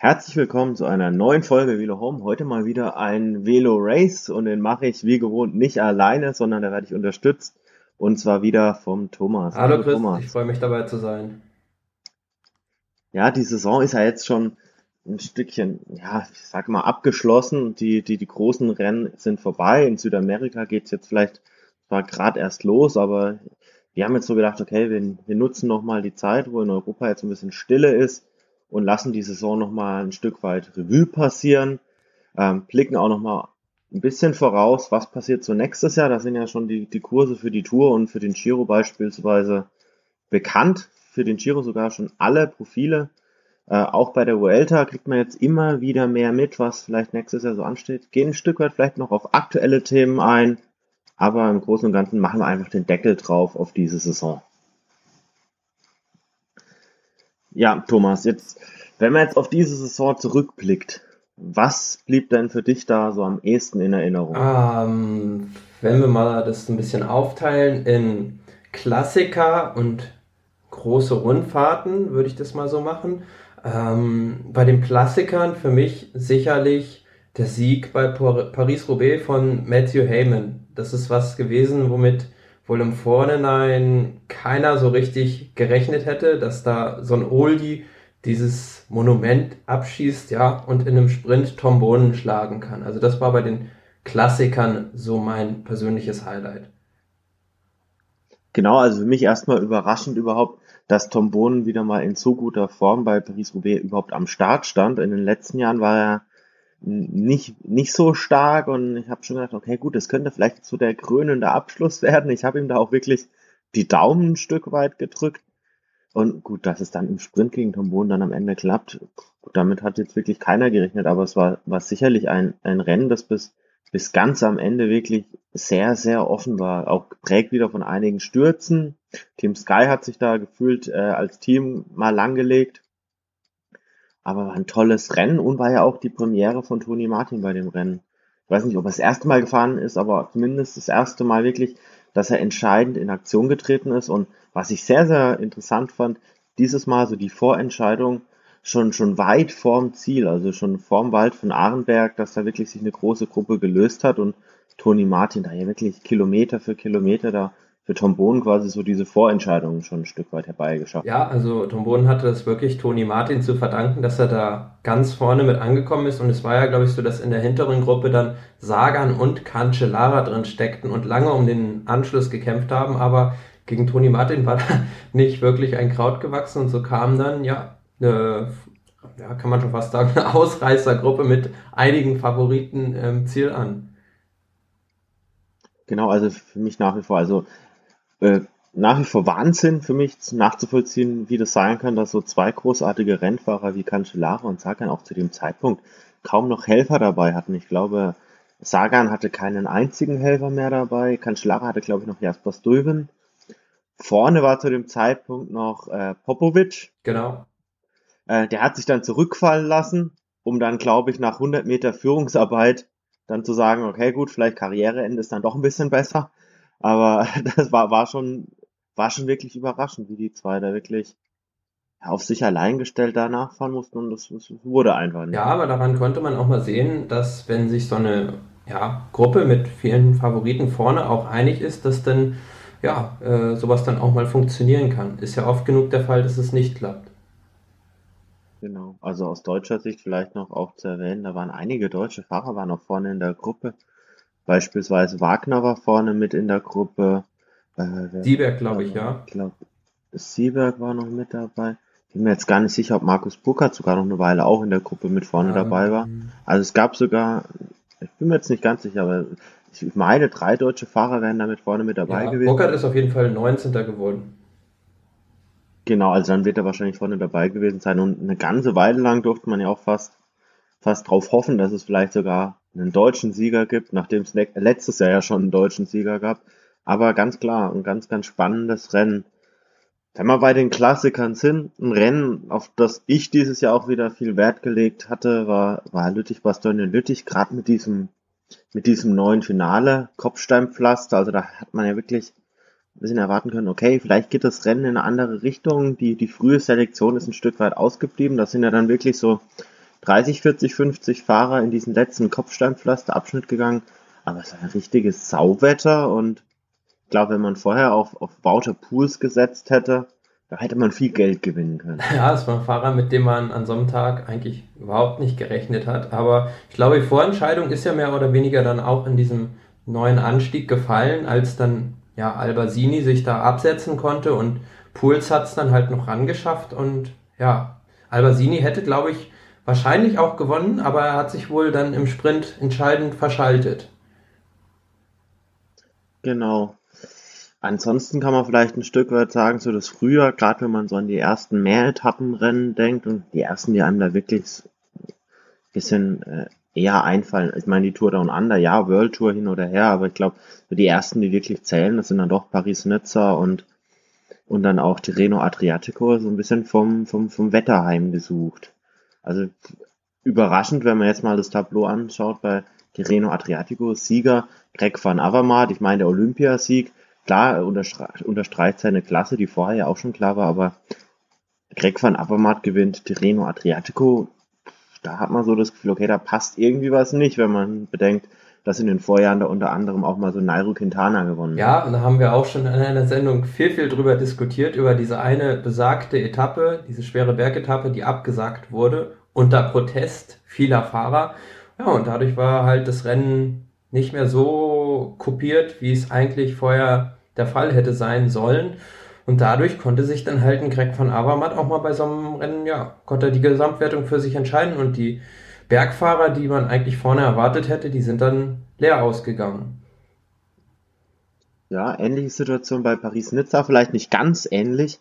Herzlich willkommen zu einer neuen Folge Velo Home. Heute mal wieder ein Velo Race und den mache ich wie gewohnt nicht alleine, sondern da werde ich unterstützt und zwar wieder vom Thomas. Hallo, Hallo Chris, Thomas. ich freue mich dabei zu sein. Ja, die Saison ist ja jetzt schon ein Stückchen, ja, ich sage mal abgeschlossen. Die, die, die großen Rennen sind vorbei. In Südamerika geht es jetzt vielleicht zwar gerade erst los, aber wir haben jetzt so gedacht, okay, wir, wir nutzen nochmal die Zeit, wo in Europa jetzt ein bisschen Stille ist und lassen die Saison nochmal ein Stück weit Revue passieren, ähm, blicken auch nochmal ein bisschen voraus, was passiert so nächstes Jahr. Da sind ja schon die, die Kurse für die Tour und für den Giro beispielsweise bekannt. Für den Giro sogar schon alle Profile. Äh, auch bei der Vuelta kriegt man jetzt immer wieder mehr mit, was vielleicht nächstes Jahr so ansteht. Gehen ein Stück weit vielleicht noch auf aktuelle Themen ein, aber im Großen und Ganzen machen wir einfach den Deckel drauf auf diese Saison. Ja, Thomas, jetzt, wenn man jetzt auf diese Saison zurückblickt, was blieb denn für dich da so am ehesten in Erinnerung? Ähm, wenn wir mal das ein bisschen aufteilen in Klassiker und große Rundfahrten, würde ich das mal so machen. Ähm, bei den Klassikern für mich sicherlich der Sieg bei Paris-Roubaix von Matthew Heyman. Das ist was gewesen, womit wohl im Vorhinein keiner so richtig gerechnet hätte, dass da so ein Oldie dieses Monument abschießt, ja, und in einem Sprint Tom Bonen schlagen kann. Also das war bei den Klassikern so mein persönliches Highlight. Genau, also für mich erstmal überraschend überhaupt, dass Tom Bonen wieder mal in so guter Form bei Paris-Roubaix überhaupt am Start stand. In den letzten Jahren war er nicht, nicht so stark und ich habe schon gedacht, okay, gut, das könnte vielleicht so der krönende Abschluss werden. Ich habe ihm da auch wirklich die Daumen ein Stück weit gedrückt. Und gut, dass es dann im Sprint gegen Tom Boden dann am Ende klappt, gut, damit hat jetzt wirklich keiner gerechnet, aber es war, war sicherlich ein, ein Rennen, das bis, bis ganz am Ende wirklich sehr, sehr offen war. Auch geprägt wieder von einigen Stürzen. Team Sky hat sich da gefühlt äh, als Team mal langgelegt. Aber war ein tolles Rennen und war ja auch die Premiere von Toni Martin bei dem Rennen. Ich weiß nicht, ob er das erste Mal gefahren ist, aber zumindest das erste Mal wirklich, dass er entscheidend in Aktion getreten ist. Und was ich sehr, sehr interessant fand, dieses Mal so die Vorentscheidung schon, schon weit vorm Ziel, also schon vorm Wald von Arenberg, dass da wirklich sich eine große Gruppe gelöst hat und Toni Martin da ja wirklich Kilometer für Kilometer da für Tom Bohn quasi so diese Vorentscheidungen schon ein Stück weit herbeigeschafft. Ja, also Tom Bohn hatte es wirklich Toni Martin zu verdanken, dass er da ganz vorne mit angekommen ist und es war ja, glaube ich, so, dass in der hinteren Gruppe dann Sagan und Cancellara drin steckten und lange um den Anschluss gekämpft haben, aber gegen Toni Martin war da nicht wirklich ein Kraut gewachsen und so kam dann, ja, eine, ja, kann man schon fast sagen, eine Ausreißergruppe mit einigen Favoriten im Ziel an. Genau, also für mich nach wie vor, also äh, nach wie vor Wahnsinn für mich nachzuvollziehen, wie das sein kann, dass so zwei großartige Rennfahrer wie Cancellara und Sagan auch zu dem Zeitpunkt kaum noch Helfer dabei hatten. Ich glaube, Sagan hatte keinen einzigen Helfer mehr dabei. Cancellara hatte, glaube ich, noch Jasper Stuyven. Vorne war zu dem Zeitpunkt noch äh, Popovic. Genau. Äh, der hat sich dann zurückfallen lassen, um dann, glaube ich, nach 100 Meter Führungsarbeit dann zu sagen, okay, gut, vielleicht Karriereende ist dann doch ein bisschen besser. Aber das war, war schon, war schon wirklich überraschend, wie die zwei da wirklich auf sich allein gestellt danach fahren mussten und das, das wurde einfach nicht. Ja, aber daran konnte man auch mal sehen, dass wenn sich so eine ja, Gruppe mit vielen Favoriten vorne auch einig ist, dass dann ja, äh, sowas dann auch mal funktionieren kann. Ist ja oft genug der Fall, dass es nicht klappt. Genau, also aus deutscher Sicht vielleicht noch auch zu erwähnen, da waren einige deutsche Fahrer waren auch vorne in der Gruppe. Beispielsweise Wagner war vorne mit in der Gruppe. Äh, Sieberg, glaube ich, ja. Ich glaube, Sieberg war noch mit dabei. Ich bin mir jetzt gar nicht sicher, ob Markus Burkhardt sogar noch eine Weile auch in der Gruppe mit vorne ähm, dabei war. Also es gab sogar, ich bin mir jetzt nicht ganz sicher, aber ich meine, drei deutsche Fahrer wären damit vorne mit dabei ja, gewesen. Burkhardt ist auf jeden Fall 19. geworden. Genau, also dann wird er wahrscheinlich vorne dabei gewesen sein. Und eine ganze Weile lang durfte man ja auch fast, fast drauf hoffen, dass es vielleicht sogar einen deutschen Sieger gibt, nachdem es letztes Jahr ja schon einen deutschen Sieger gab. Aber ganz klar, ein ganz, ganz spannendes Rennen. Wenn wir bei den Klassikern sind, ein Rennen, auf das ich dieses Jahr auch wieder viel Wert gelegt hatte, war, war Lüttich-Bastogne Lüttich, gerade mit diesem, mit diesem neuen Finale, Kopfsteinpflaster. Also da hat man ja wirklich ein bisschen erwarten können, okay, vielleicht geht das Rennen in eine andere Richtung. Die, die frühe Selektion ist ein Stück weit ausgeblieben. Das sind ja dann wirklich so 30, 40, 50 Fahrer in diesen letzten Kopfsteinpflasterabschnitt gegangen. Aber es war ein richtiges Sauwetter und ich glaube, wenn man vorher auf, auf Wouter Pools gesetzt hätte, da hätte man viel Geld gewinnen können. Ja, es war ein Fahrer, mit dem man an so einem Tag eigentlich überhaupt nicht gerechnet hat. Aber ich glaube, die Vorentscheidung ist ja mehr oder weniger dann auch in diesem neuen Anstieg gefallen, als dann ja Albasini sich da absetzen konnte und Puls hat es dann halt noch rangeschafft und ja, Albasini hätte, glaube ich, wahrscheinlich auch gewonnen, aber er hat sich wohl dann im Sprint entscheidend verschaltet. Genau. Ansonsten kann man vielleicht ein Stück weit sagen, so das Frühjahr, gerade wenn man so an die ersten Mehretappenrennen denkt und die ersten, die einem da wirklich ein bisschen äh, eher einfallen. Ich meine, die Tour Down Under, ja, World Tour hin oder her, aber ich glaube, die ersten, die wirklich zählen, das sind dann doch Paris-Nizza und, und dann auch Tirreno Adriatico, so ein bisschen vom, vom, vom Wetter heimgesucht. Also überraschend, wenn man jetzt mal das Tableau anschaut bei Tirreno Adriatico, Sieger Greg van Avermaet, ich meine der Olympiasieg, klar, unterstreicht, unterstreicht seine Klasse, die vorher ja auch schon klar war, aber Greg van Avermaet gewinnt Tirreno Adriatico. Da hat man so das Gefühl, okay, da passt irgendwie was nicht, wenn man bedenkt, dass in den Vorjahren da unter anderem auch mal so Nairo Quintana gewonnen hat. Ja, und da haben wir auch schon in einer Sendung viel, viel drüber diskutiert, über diese eine besagte Etappe, diese schwere Bergetappe, die abgesagt wurde, unter Protest vieler Fahrer. Ja, und dadurch war halt das Rennen nicht mehr so kopiert, wie es eigentlich vorher der Fall hätte sein sollen. Und dadurch konnte sich dann halt ein Greg von Avermaet auch mal bei so einem Rennen, ja, konnte er die Gesamtwertung für sich entscheiden und die Bergfahrer, die man eigentlich vorne erwartet hätte, die sind dann leer ausgegangen. Ja, ähnliche Situation bei Paris-Nizza, vielleicht nicht ganz ähnlich,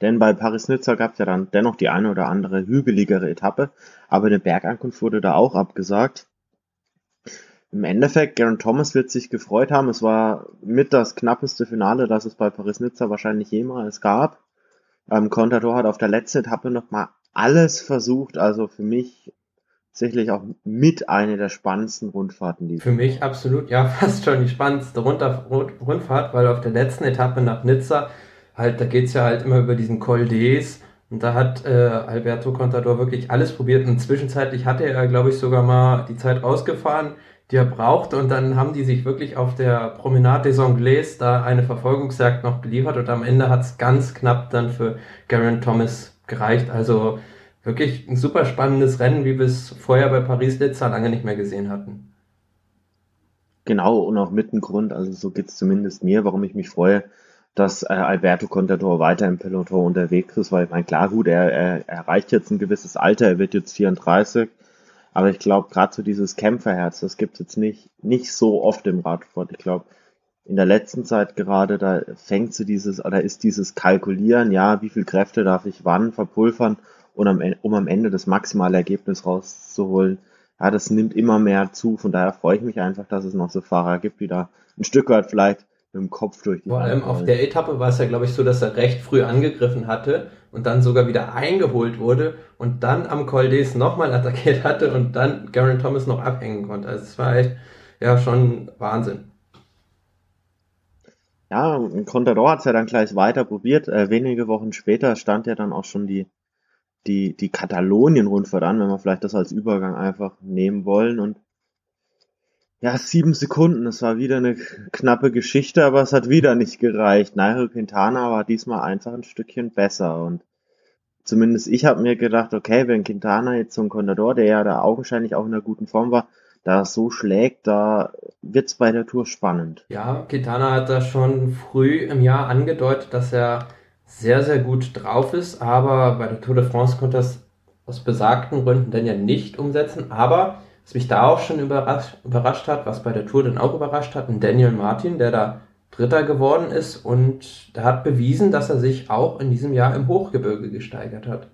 denn bei Paris-Nizza gab es ja dann dennoch die eine oder andere hügeligere Etappe, aber eine Bergankunft wurde da auch abgesagt. Im Endeffekt, Garen Thomas wird sich gefreut haben. Es war mit das knappeste Finale, das es bei Paris-Nizza wahrscheinlich jemals gab. Ähm, Contador hat auf der letzten Etappe nochmal alles versucht. Also für mich sicherlich auch mit einer der spannendsten Rundfahrten. Die für mich absolut, ja, fast schon die spannendste Rundfahrt, weil auf der letzten Etappe nach Nizza, halt, da geht's ja halt immer über diesen Col d'Es und da hat äh, Alberto Contador wirklich alles probiert und zwischenzeitlich hatte er, glaube ich, sogar mal die Zeit ausgefahren die er braucht. Und dann haben die sich wirklich auf der Promenade des Anglais da eine Verfolgungsjagd noch geliefert und am Ende hat es ganz knapp dann für Garen Thomas gereicht. Also wirklich ein super spannendes Rennen, wie wir es vorher bei Paris-Nizza lange nicht mehr gesehen hatten. Genau, und auch mit dem Grund, also so geht es zumindest mir, warum ich mich freue, dass äh, Alberto Contador weiter im Peloton unterwegs ist, weil ich meine, klar, gut, er, er erreicht jetzt ein gewisses Alter, er wird jetzt 34, aber ich glaube, gerade so dieses Kämpferherz, das gibt es jetzt nicht, nicht so oft im Radsport. Ich glaube, in der letzten Zeit gerade, da fängt so dieses, oder ist dieses Kalkulieren, ja, wie viel Kräfte darf ich wann verpulvern, und am, um am Ende das maximale Ergebnis rauszuholen. Ja, das nimmt immer mehr zu. Von daher freue ich mich einfach, dass es noch so Fahrer gibt, die da ein Stück weit vielleicht mit dem Kopf durch die Vor allem auf der Etappe war es ja, glaube ich, so, dass er recht früh angegriffen hatte und dann sogar wieder eingeholt wurde und dann am Col d'Es nochmal attackiert hatte und dann Garen Thomas noch abhängen konnte. Also es war echt, ja, schon Wahnsinn. Ja, Contador hat es ja dann gleich weiter probiert. Äh, wenige Wochen später stand ja dann auch schon die, die, die Katalonien-Rundfahrt an, wenn wir vielleicht das als Übergang einfach nehmen wollen. Und ja, sieben Sekunden, das war wieder eine knappe Geschichte, aber es hat wieder nicht gereicht. Nairo Quintana war diesmal einfach ein Stückchen besser und zumindest ich habe mir gedacht, okay, wenn Quintana jetzt zum Contador, der ja da augenscheinlich auch in einer guten Form war, da so schlägt, da wird's bei der Tour spannend. Ja, Quintana hat da schon früh im Jahr angedeutet, dass er sehr, sehr gut drauf ist, aber bei der Tour de France konnte es aus besagten Gründen dann ja nicht umsetzen, aber was mich da auch schon überrascht, überrascht hat, was bei der Tour dann auch überrascht hat, ein Daniel Martin, der da Dritter geworden ist und der hat bewiesen, dass er sich auch in diesem Jahr im Hochgebirge gesteigert hat.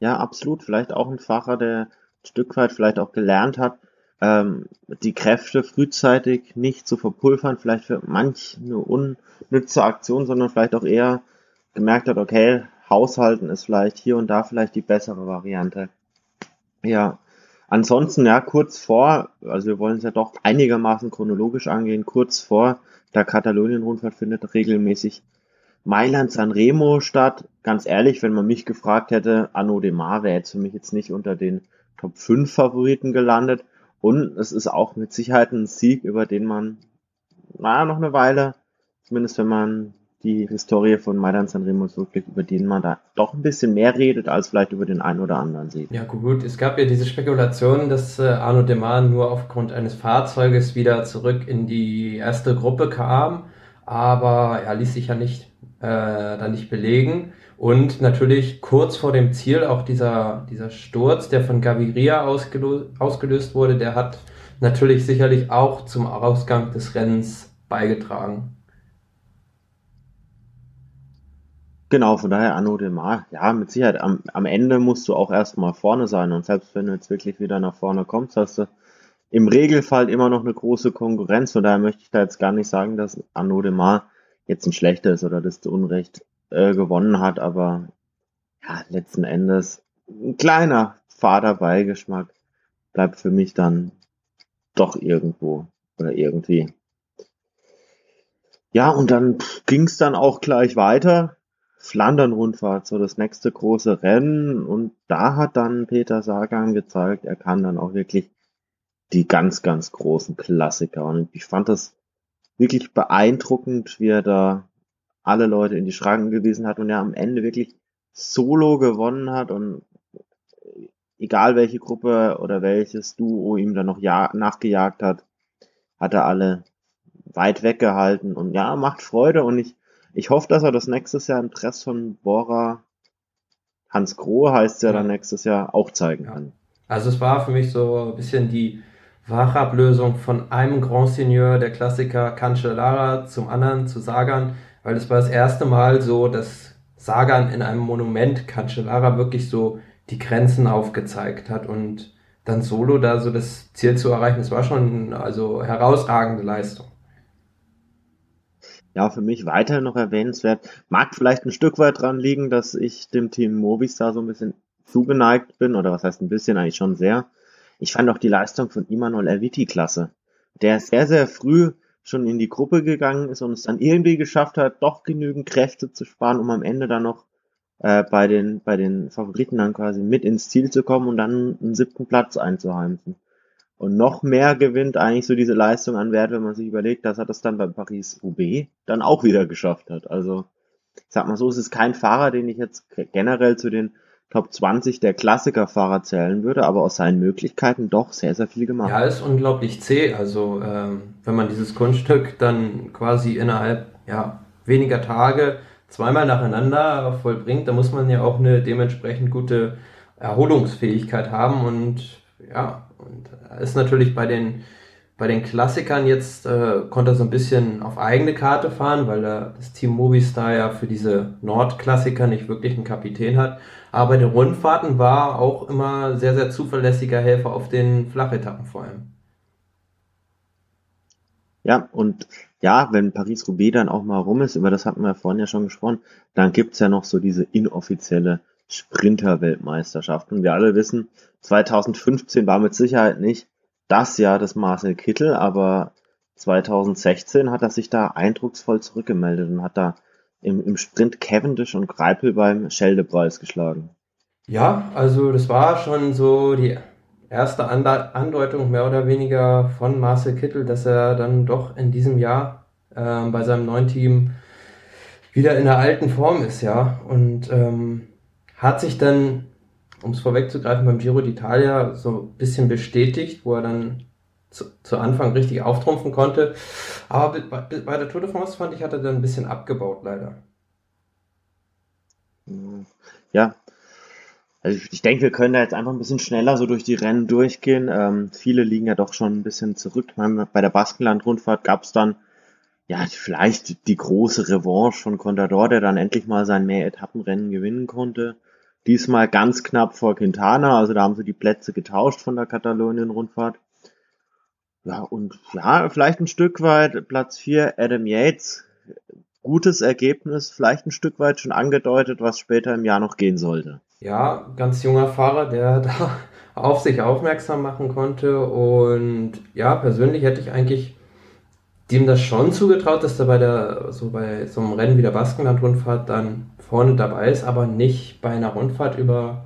Ja, absolut. Vielleicht auch ein Fahrer, der ein Stück weit vielleicht auch gelernt hat, ähm, die Kräfte frühzeitig nicht zu verpulvern, vielleicht für manch eine unnütze Aktion, sondern vielleicht auch eher gemerkt hat, okay, Haushalten ist vielleicht hier und da vielleicht die bessere Variante. Ja, ansonsten ja kurz vor, also wir wollen es ja doch einigermaßen chronologisch angehen, kurz vor der Katalonien-Rundfahrt findet regelmäßig Mailand Sanremo statt. Ganz ehrlich, wenn man mich gefragt hätte, Anno de Mar wäre jetzt für mich jetzt nicht unter den Top 5 Favoriten gelandet. Und es ist auch mit Sicherheit ein Sieg, über den man, naja, noch eine Weile, zumindest wenn man die Historie von Maidan Sanremo zurückblickt, über den man da doch ein bisschen mehr redet, als vielleicht über den einen oder anderen sieht. Ja gut, es gab ja diese Spekulation, dass äh, Arno Demar nur aufgrund eines Fahrzeuges wieder zurück in die erste Gruppe kam, aber er ließ sich ja nicht äh, dann nicht belegen. Und natürlich kurz vor dem Ziel auch dieser, dieser Sturz, der von Gaviria ausgelöst, ausgelöst wurde, der hat natürlich sicherlich auch zum Ausgang des Rennens beigetragen. Genau, von daher Anno de Mar, ja, mit Sicherheit, am, am Ende musst du auch erstmal vorne sein. Und selbst wenn du jetzt wirklich wieder nach vorne kommst, hast du im Regelfall immer noch eine große Konkurrenz, von daher möchte ich da jetzt gar nicht sagen, dass Anno de Mar jetzt ein schlechter ist oder das zu Unrecht äh, gewonnen hat, aber ja, letzten Endes ein kleiner fader Beigeschmack bleibt für mich dann doch irgendwo oder irgendwie. Ja, und dann ging es dann auch gleich weiter. Flandern-Rundfahrt, so das nächste große Rennen. Und da hat dann Peter Sagan gezeigt, er kann dann auch wirklich die ganz, ganz großen Klassiker. Und ich fand das wirklich beeindruckend, wie er da alle Leute in die Schranken gewiesen hat und er am Ende wirklich solo gewonnen hat und egal welche Gruppe oder welches Duo ihm dann noch nachgejagt hat, hat er alle weit weggehalten und ja, macht Freude und ich, ich hoffe, dass er das nächstes Jahr im Dress von Bora Hans Grohe heißt ja dann nächstes Jahr auch zeigen kann. Also es war für mich so ein bisschen die Wachablösung von einem Grand Seigneur der Klassiker Cancellara zum anderen zu Sagan, weil es war das erste Mal so, dass Sagan in einem Monument Cancellara wirklich so die Grenzen aufgezeigt hat und dann solo da so das Ziel zu erreichen, das war schon also herausragende Leistung. Ja, für mich weiter noch erwähnenswert. Mag vielleicht ein Stück weit dran liegen, dass ich dem Team Movistar so ein bisschen zugeneigt bin, oder was heißt ein bisschen, eigentlich schon sehr. Ich fand auch die Leistung von Imanol Erviti klasse. Der sehr, sehr früh schon in die Gruppe gegangen ist und es dann irgendwie geschafft hat, doch genügend Kräfte zu sparen, um am Ende dann noch äh, bei den bei den Favoriten dann quasi mit ins Ziel zu kommen und dann einen siebten Platz einzuheimsen. Und noch mehr gewinnt eigentlich so diese Leistung an Wert, wenn man sich überlegt, dass er das dann bei Paris-Roubaix dann auch wieder geschafft hat. Also, ich sag mal so, es ist kein Fahrer, den ich jetzt generell zu den Top 20 der Klassikerfahrer zählen würde, aber aus seinen Möglichkeiten doch sehr, sehr viel gemacht. Ja, ist unglaublich zäh. Also ähm, wenn man dieses Kunststück dann quasi innerhalb ja, weniger Tage zweimal nacheinander vollbringt, dann muss man ja auch eine dementsprechend gute Erholungsfähigkeit haben und ja, und ist natürlich bei den bei den Klassikern jetzt äh, konnte er so ein bisschen auf eigene Karte fahren, weil er das Team Movistar ja für diese Nordklassiker nicht wirklich einen Kapitän hat. Aber bei den Rundfahrten war auch immer sehr, sehr zuverlässiger Helfer auf den Flachetappen vor allem. Ja, und ja, wenn Paris-Roubaix dann auch mal rum ist, über das hatten wir vorhin ja schon gesprochen, dann gibt's ja noch so diese inoffizielle Sprinter-Weltmeisterschaft. Und wir alle wissen, 2015 war mit Sicherheit nicht das Jahr des Marcel Kittel, aber 2016 hat er sich da eindrucksvoll zurückgemeldet und hat da im, im Sprint Cavendish und Greipel beim Scheldepreis geschlagen. Ja, also das war schon so die erste Andeutung mehr oder weniger von Marcel Kittel, dass er dann doch in diesem Jahr äh, bei seinem neuen Team wieder in der alten Form ist, ja. Und ähm, hat sich dann, um es vorwegzugreifen, beim Giro d'Italia so ein bisschen bestätigt, wo er dann zu, zu Anfang richtig auftrumpfen konnte. Aber bei, bei der Tour de France fand ich, hat er dann ein bisschen abgebaut, leider. Ja, also ich, ich denke, wir können da jetzt einfach ein bisschen schneller so durch die Rennen durchgehen. Ähm, viele liegen ja doch schon ein bisschen zurück. Bei der Baskenland-Rundfahrt gab es dann ja vielleicht die große Revanche von Contador, der dann endlich mal sein Mehr-Etappenrennen gewinnen konnte. Diesmal ganz knapp vor Quintana, also da haben sie die Plätze getauscht von der Katalonien-Rundfahrt. Ja, und ja, vielleicht ein Stück weit Platz 4 Adam Yates. Gutes Ergebnis, vielleicht ein Stück weit schon angedeutet, was später im Jahr noch gehen sollte. Ja, ganz junger Fahrer, der da auf sich aufmerksam machen konnte. Und ja, persönlich hätte ich eigentlich dem das schon zugetraut, dass er bei der, so bei so einem Rennen wie der Baskenland-Rundfahrt dann vorne dabei ist, aber nicht bei einer Rundfahrt über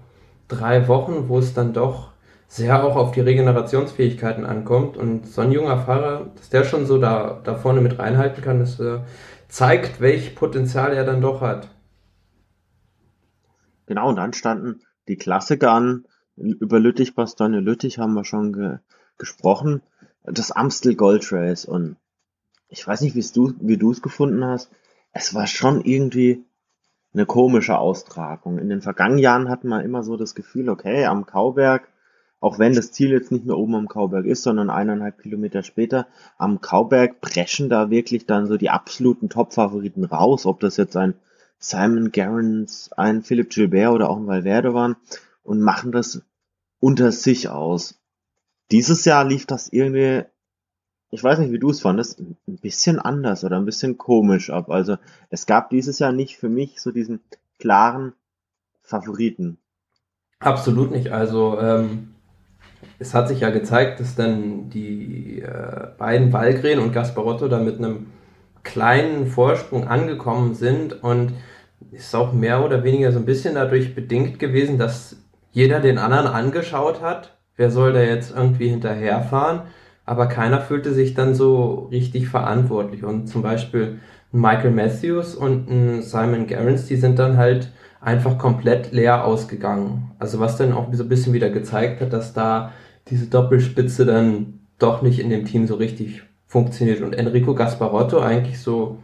drei Wochen, wo es dann doch sehr auch auf die Regenerationsfähigkeiten ankommt. Und so ein junger Fahrer, dass der schon so da, da vorne mit reinhalten kann, das äh, zeigt, welch Potenzial er dann doch hat. Genau, und dann standen die Klassiker an. Über Lüttich, Bastogne Lüttich haben wir schon ge gesprochen. Das Amstel Gold Race und ich weiß nicht, du, wie du es gefunden hast. Es war schon irgendwie eine komische Austragung. In den vergangenen Jahren hatten wir immer so das Gefühl, okay, am Kauberg, auch wenn das Ziel jetzt nicht mehr oben am Kauberg ist, sondern eineinhalb Kilometer später, am Kauberg preschen da wirklich dann so die absoluten Top-Favoriten raus, ob das jetzt ein Simon Gerrans, ein Philipp Gilbert oder auch ein Valverde waren und machen das unter sich aus. Dieses Jahr lief das irgendwie ich weiß nicht, wie du es fandest, ein bisschen anders oder ein bisschen komisch ab. Also es gab dieses Jahr nicht für mich so diesen klaren Favoriten. Absolut nicht. Also ähm, es hat sich ja gezeigt, dass dann die äh, beiden Valgren und Gasparotto da mit einem kleinen Vorsprung angekommen sind und ist auch mehr oder weniger so ein bisschen dadurch bedingt gewesen, dass jeder den anderen angeschaut hat. Wer soll da jetzt irgendwie hinterherfahren? Aber keiner fühlte sich dann so richtig verantwortlich. Und zum Beispiel Michael Matthews und ein Simon Gerrans, die sind dann halt einfach komplett leer ausgegangen. Also was dann auch so ein bisschen wieder gezeigt hat, dass da diese Doppelspitze dann doch nicht in dem Team so richtig funktioniert. Und Enrico Gasparotto eigentlich so,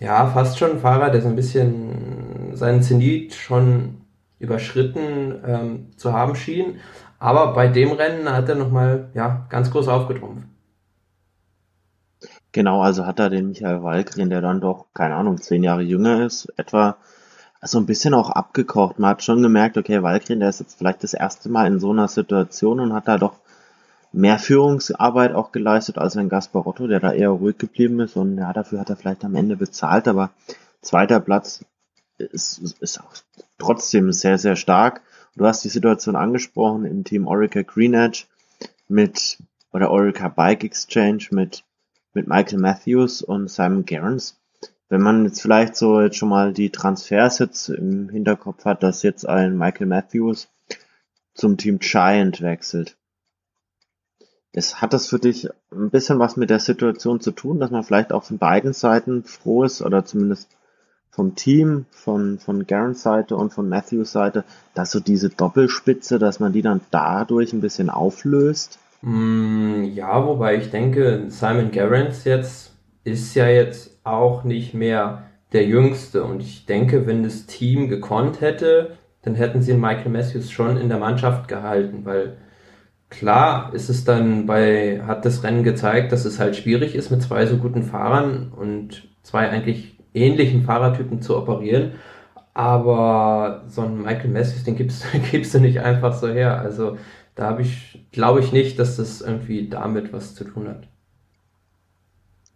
ja, fast schon ein Fahrer, der so ein bisschen seinen Zenit schon überschritten ähm, zu haben schien, aber bei dem Rennen hat er nochmal ja, ganz groß aufgetrumpft. Genau, also hat er den Michael Walgren, der dann doch, keine Ahnung, zehn Jahre jünger ist, etwa so ein bisschen auch abgekocht. Man hat schon gemerkt, okay, Walgren, der ist jetzt vielleicht das erste Mal in so einer Situation und hat da doch mehr Führungsarbeit auch geleistet als ein Gasparotto, der da eher ruhig geblieben ist und ja, dafür hat er vielleicht am Ende bezahlt, aber zweiter Platz ist, ist auch trotzdem sehr, sehr stark. Du hast die Situation angesprochen im Team Orica Green Edge mit, oder Orica Bike Exchange mit, mit Michael Matthews und Simon Gerrans. Wenn man jetzt vielleicht so jetzt schon mal die Transfers jetzt im Hinterkopf hat, dass jetzt ein Michael Matthews zum Team Giant wechselt. Das, hat das für dich ein bisschen was mit der Situation zu tun, dass man vielleicht auch von beiden Seiten froh ist oder zumindest vom Team, von, von Garens Seite und von Matthews Seite, dass so diese Doppelspitze, dass man die dann dadurch ein bisschen auflöst? Mm, ja, wobei ich denke, Simon Garens jetzt ist ja jetzt auch nicht mehr der Jüngste und ich denke, wenn das Team gekonnt hätte, dann hätten sie Michael Matthews schon in der Mannschaft gehalten, weil klar ist es dann bei, hat das Rennen gezeigt, dass es halt schwierig ist mit zwei so guten Fahrern und zwei eigentlich ähnlichen Fahrertypen zu operieren. Aber so einen Michael Matthews, den gibst, gibst du nicht einfach so her. Also da habe ich, glaube ich nicht, dass das irgendwie damit was zu tun hat.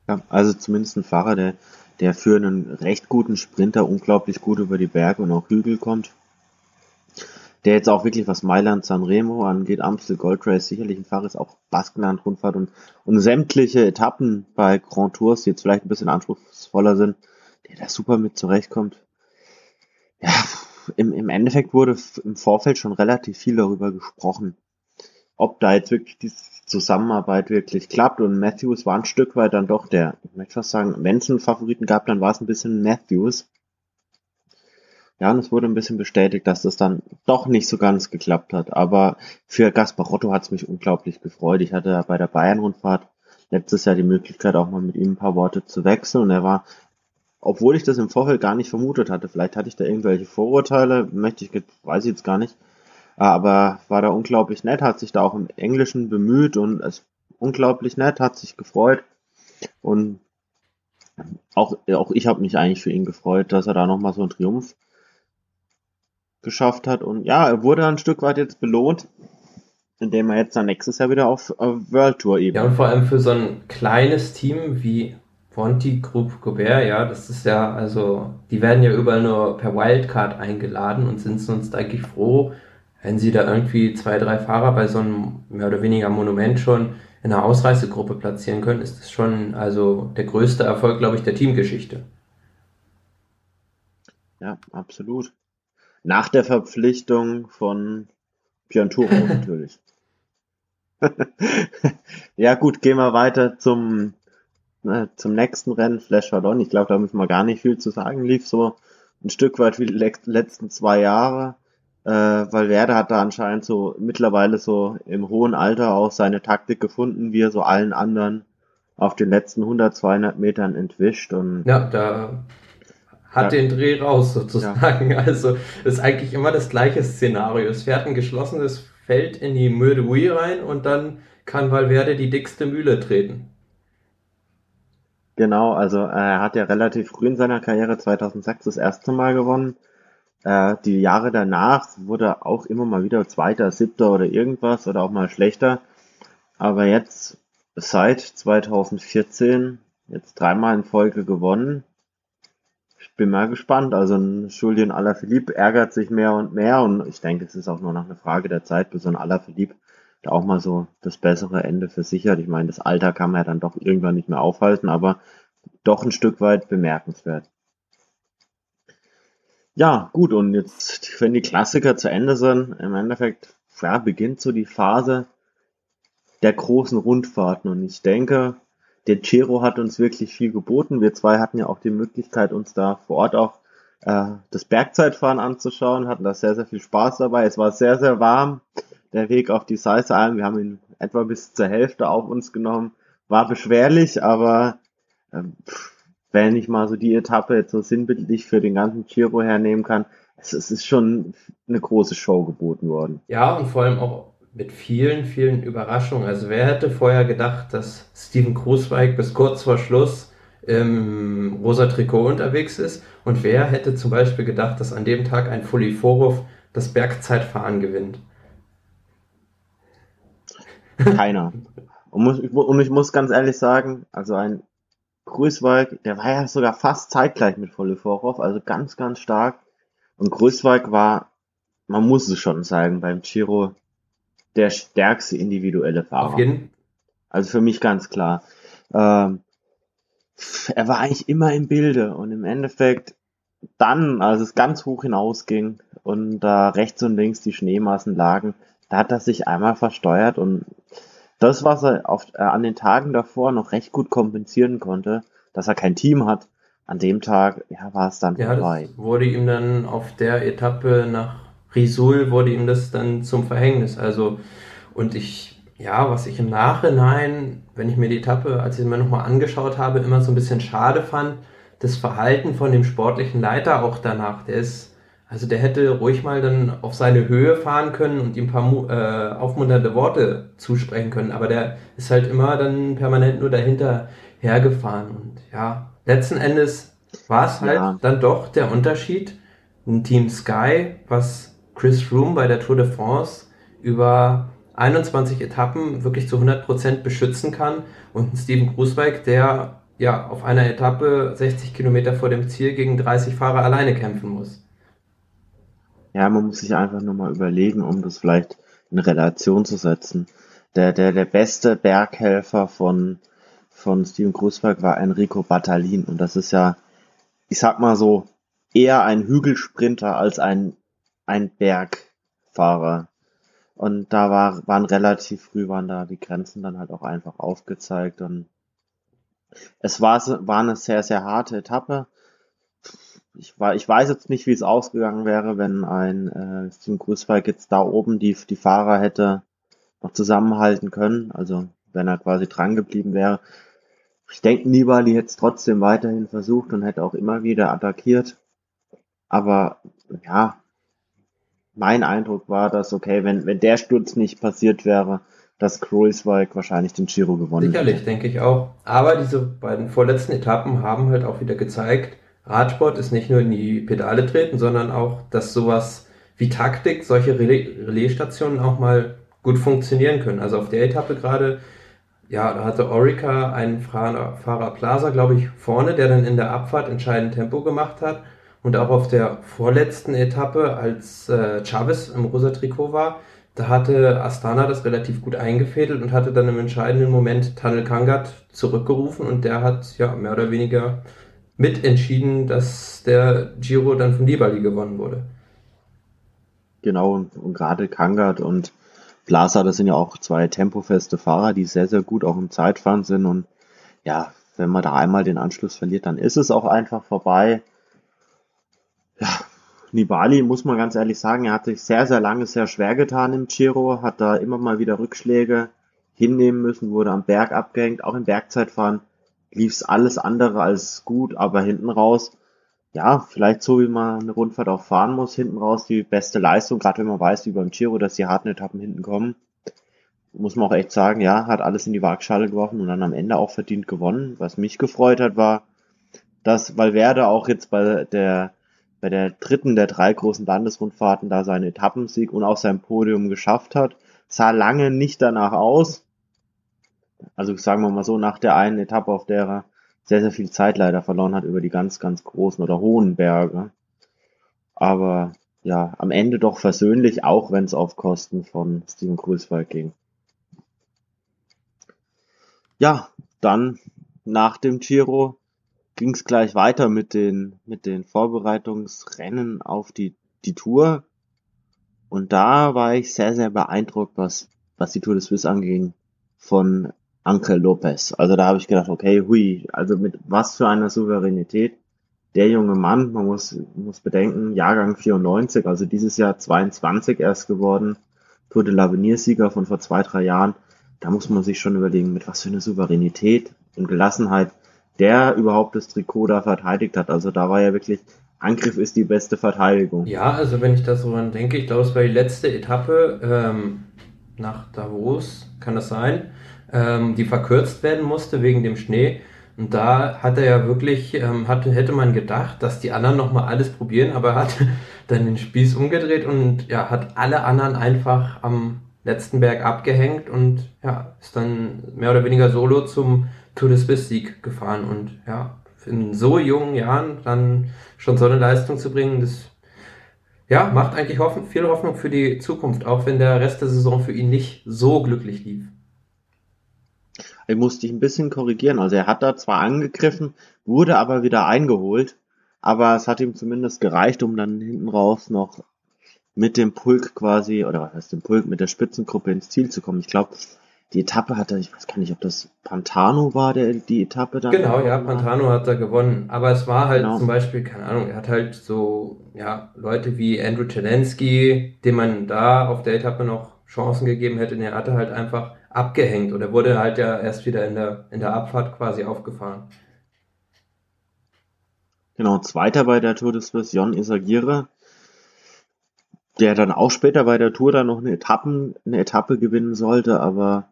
Ja, also zumindest ein Fahrer, der, der für einen recht guten Sprinter unglaublich gut über die Berge und auch Hügel kommt. Der jetzt auch wirklich, was Mailand Sanremo angeht, Amstel Gold Race, sicherlich ein Fahrer ist, auch Baskenland Rundfahrt und, und sämtliche Etappen bei Grand Tours, die jetzt vielleicht ein bisschen anspruchsvoller sind, der da super mit zurechtkommt. Ja, im, im Endeffekt wurde im Vorfeld schon relativ viel darüber gesprochen, ob da jetzt wirklich die Zusammenarbeit wirklich klappt. Und Matthews war ein Stück weit dann doch der, ich möchte fast sagen, wenn es einen Favoriten gab, dann war es ein bisschen Matthews. Ja, und es wurde ein bisschen bestätigt, dass das dann doch nicht so ganz geklappt hat. Aber für Gasparotto hat es mich unglaublich gefreut. Ich hatte bei der Bayern-Rundfahrt letztes Jahr die Möglichkeit, auch mal mit ihm ein paar Worte zu wechseln. Und er war obwohl ich das im Vorfeld gar nicht vermutet hatte. Vielleicht hatte ich da irgendwelche Vorurteile, möchte ich, weiß ich jetzt gar nicht. Aber war da unglaublich nett, hat sich da auch im Englischen bemüht und es unglaublich nett, hat sich gefreut. Und auch, auch ich habe mich eigentlich für ihn gefreut, dass er da nochmal so einen Triumph geschafft hat. Und ja, er wurde ein Stück weit jetzt belohnt, indem er jetzt dann nächstes Jahr wieder auf, auf World Tour eben. Ja, und vor allem für so ein kleines Team wie Ponti, Group, Gobert, ja, das ist ja, also, die werden ja überall nur per Wildcard eingeladen und sind sonst eigentlich froh, wenn sie da irgendwie zwei, drei Fahrer bei so einem mehr oder weniger Monument schon in einer Ausreißegruppe platzieren können, ist das schon also der größte Erfolg, glaube ich, der Teamgeschichte. Ja, absolut. Nach der Verpflichtung von Björn Turo natürlich. ja gut, gehen wir weiter zum, äh, zum nächsten Rennen, Flash Vallon. Ich glaube, da müssen wir gar nicht viel zu sagen. Lief so ein Stück weit wie die letzten zwei Jahre. Äh, Valverde hat da anscheinend so mittlerweile so im hohen Alter auch seine Taktik gefunden, wie er so allen anderen auf den letzten 100, 200 Metern entwischt. Und ja, da hat ja. den Dreh raus sozusagen. Ja. Also ist eigentlich immer das gleiche Szenario. Es fährt ein geschlossenes Feld in die Mürdui rein und dann kann Valverde die dickste Mühle treten. Genau, also äh, er hat ja relativ früh in seiner Karriere 2006 das erste Mal gewonnen. Äh, die Jahre danach wurde auch immer mal wieder Zweiter, Siebter oder irgendwas oder auch mal schlechter. Aber jetzt seit 2014 jetzt dreimal in Folge gewonnen. Ich bin mal gespannt. Also ein Julian Alaphilippe ärgert sich mehr und mehr und ich denke, es ist auch nur noch eine Frage der Zeit, bis so ein Alaphilippe auch mal so das bessere Ende für sich hat. Ich meine, das Alter kann man ja dann doch irgendwann nicht mehr aufhalten, aber doch ein Stück weit bemerkenswert. Ja, gut, und jetzt, wenn die Klassiker zu Ende sind, im Endeffekt, ja, beginnt so die Phase der großen Rundfahrten. Und ich denke, der Ciro hat uns wirklich viel geboten. Wir zwei hatten ja auch die Möglichkeit, uns da vor Ort auch äh, das Bergzeitfahren anzuschauen, hatten da sehr, sehr viel Spaß dabei. Es war sehr, sehr warm der Weg auf die Salzalm. Wir haben ihn etwa bis zur Hälfte auf uns genommen. War beschwerlich, aber ähm, wenn ich mal so die Etappe jetzt so sinnbildlich für den ganzen Giro hernehmen kann, es, es ist schon eine große Show geboten worden. Ja, und vor allem auch mit vielen, vielen Überraschungen. Also wer hätte vorher gedacht, dass Steven Krusweig bis kurz vor Schluss im rosa Trikot unterwegs ist? Und wer hätte zum Beispiel gedacht, dass an dem Tag ein Fuliforov das Bergzeitfahren gewinnt? Keiner. Und, muss, und ich muss ganz ehrlich sagen, also ein Grüßwalk, der war ja sogar fast zeitgleich mit Foliforov, also ganz, ganz stark. Und Grüßwalk war, man muss es schon sagen, beim Giro der stärkste individuelle Fahrer. Also für mich ganz klar. Ähm, er war eigentlich immer im Bilde und im Endeffekt dann, als es ganz hoch hinausging und da rechts und links die Schneemassen lagen, da hat er sich einmal versteuert und das, was er auf, äh, an den Tagen davor noch recht gut kompensieren konnte, dass er kein Team hat, an dem Tag ja, war es dann ja, vorbei. Wurde ihm dann auf der Etappe nach Risul wurde ihm das dann zum Verhängnis. Also, und ich, ja, was ich im Nachhinein, wenn ich mir die Etappe, als ich sie mir nochmal angeschaut habe, immer so ein bisschen schade fand, das Verhalten von dem sportlichen Leiter auch danach. Der ist also der hätte ruhig mal dann auf seine Höhe fahren können und ihm ein paar äh, aufmunternde Worte zusprechen können. Aber der ist halt immer dann permanent nur dahinter hergefahren. Und ja, letzten Endes war es halt ja. dann doch der Unterschied. Ein Team Sky, was Chris Froome bei der Tour de France über 21 Etappen wirklich zu 100% beschützen kann und ein Steven Grußweig, der ja auf einer Etappe 60 Kilometer vor dem Ziel gegen 30 Fahrer alleine kämpfen muss. Ja, man muss sich einfach nur mal überlegen, um das vielleicht in Relation zu setzen. Der, der, der beste Berghelfer von, von Steven Großberg war Enrico Battalin. Und das ist ja, ich sag mal so, eher ein Hügelsprinter als ein, ein Bergfahrer. Und da war, waren relativ früh waren da die Grenzen dann halt auch einfach aufgezeigt und es war, war eine sehr, sehr harte Etappe ich, ich weiß jetzt nicht, wie es ausgegangen wäre, wenn ein äh, Steven Grußweig jetzt da oben die, die Fahrer hätte noch zusammenhalten können, also wenn er quasi dran geblieben wäre. Ich denke, Nibali hätte es trotzdem weiterhin versucht und hätte auch immer wieder attackiert. Aber ja, mein Eindruck war, dass, okay, wenn, wenn der Sturz nicht passiert wäre, dass Kreuzweig wahrscheinlich den Giro gewonnen Sicherlich, hätte. denke ich auch. Aber diese beiden vorletzten Etappen haben halt auch wieder gezeigt, Radsport ist nicht nur in die Pedale treten, sondern auch, dass sowas wie Taktik, solche Relaisstationen auch mal gut funktionieren können. Also auf der Etappe gerade, ja, da hatte Orica einen Fahrer, Fahrer Plaza, glaube ich, vorne, der dann in der Abfahrt entscheidend Tempo gemacht hat. Und auch auf der vorletzten Etappe, als äh, Chavez im rosa Trikot war, da hatte Astana das relativ gut eingefädelt und hatte dann im entscheidenden Moment Tanel Kangat zurückgerufen und der hat ja mehr oder weniger mitentschieden, dass der Giro dann von Nibali gewonnen wurde. Genau, und, und gerade Kangat und Plaza, das sind ja auch zwei tempofeste Fahrer, die sehr, sehr gut auch im Zeitfahren sind und ja, wenn man da einmal den Anschluss verliert, dann ist es auch einfach vorbei. Ja, Nibali muss man ganz ehrlich sagen, er hat sich sehr, sehr lange sehr schwer getan im Giro, hat da immer mal wieder Rückschläge hinnehmen müssen, wurde am Berg abgehängt, auch im Bergzeitfahren lief es alles andere als gut, aber hinten raus, ja, vielleicht so wie man eine Rundfahrt auch fahren muss, hinten raus die beste Leistung, gerade wenn man weiß, wie beim Giro, dass die harten Etappen hinten kommen, muss man auch echt sagen, ja, hat alles in die Waagschale geworfen und dann am Ende auch verdient gewonnen. Was mich gefreut hat, war, dass Valverde auch jetzt bei der bei der dritten der drei großen Landesrundfahrten da seinen Etappensieg und auch sein Podium geschafft hat. Sah lange nicht danach aus. Also sagen wir mal so, nach der einen Etappe, auf der er sehr, sehr viel Zeit leider verloren hat über die ganz, ganz großen oder hohen Berge. Aber ja, am Ende doch versöhnlich, auch wenn es auf Kosten von Steven Krulswald ging. Ja, dann nach dem Giro ging es gleich weiter mit den, mit den Vorbereitungsrennen auf die, die Tour. Und da war ich sehr, sehr beeindruckt, was, was die Tour des Suisse anging von Ankel Lopez. Also da habe ich gedacht, okay, hui, also mit was für einer Souveränität. Der junge Mann, man muss, muss bedenken, Jahrgang 94, also dieses Jahr 22 erst geworden, Tour de l'Avenir-Sieger von vor zwei, drei Jahren. Da muss man sich schon überlegen, mit was für einer Souveränität und Gelassenheit der überhaupt das Trikot da verteidigt hat. Also da war ja wirklich, Angriff ist die beste Verteidigung. Ja, also wenn ich das so denke, ich glaube, es war die letzte Etappe ähm, nach Davos, kann das sein, ähm, die verkürzt werden musste wegen dem Schnee. Und da hat er ja wirklich, ähm, hatte, hätte man gedacht, dass die anderen nochmal alles probieren, aber er hat dann den Spieß umgedreht und ja, hat alle anderen einfach am letzten Berg abgehängt und ja, ist dann mehr oder weniger solo zum Tour de Suisse Sieg gefahren und ja, in so jungen Jahren dann schon so eine Leistung zu bringen, das ja, macht eigentlich Hoffnung, viel Hoffnung für die Zukunft, auch wenn der Rest der Saison für ihn nicht so glücklich lief. Ich musste dich ein bisschen korrigieren. Also er hat da zwar angegriffen, wurde aber wieder eingeholt, aber es hat ihm zumindest gereicht, um dann hinten raus noch mit dem Pulk quasi, oder was heißt dem Pulk, mit der Spitzengruppe ins Ziel zu kommen. Ich glaube, die Etappe hatte, ich weiß gar nicht, ob das Pantano war, der die Etappe dann. Genau, ja, Pantano hat da gewonnen. Aber es war halt genau. zum Beispiel, keine Ahnung, er hat halt so, ja, Leute wie Andrew Zelensky, dem man da auf der Etappe noch Chancen gegeben hätte, der hatte halt einfach abgehängt oder wurde halt ja erst wieder in der, in der Abfahrt quasi aufgefahren. Genau, zweiter bei der Tour des Suisse, Jon Isagire, der dann auch später bei der Tour dann noch eine, Etappen, eine Etappe gewinnen sollte, aber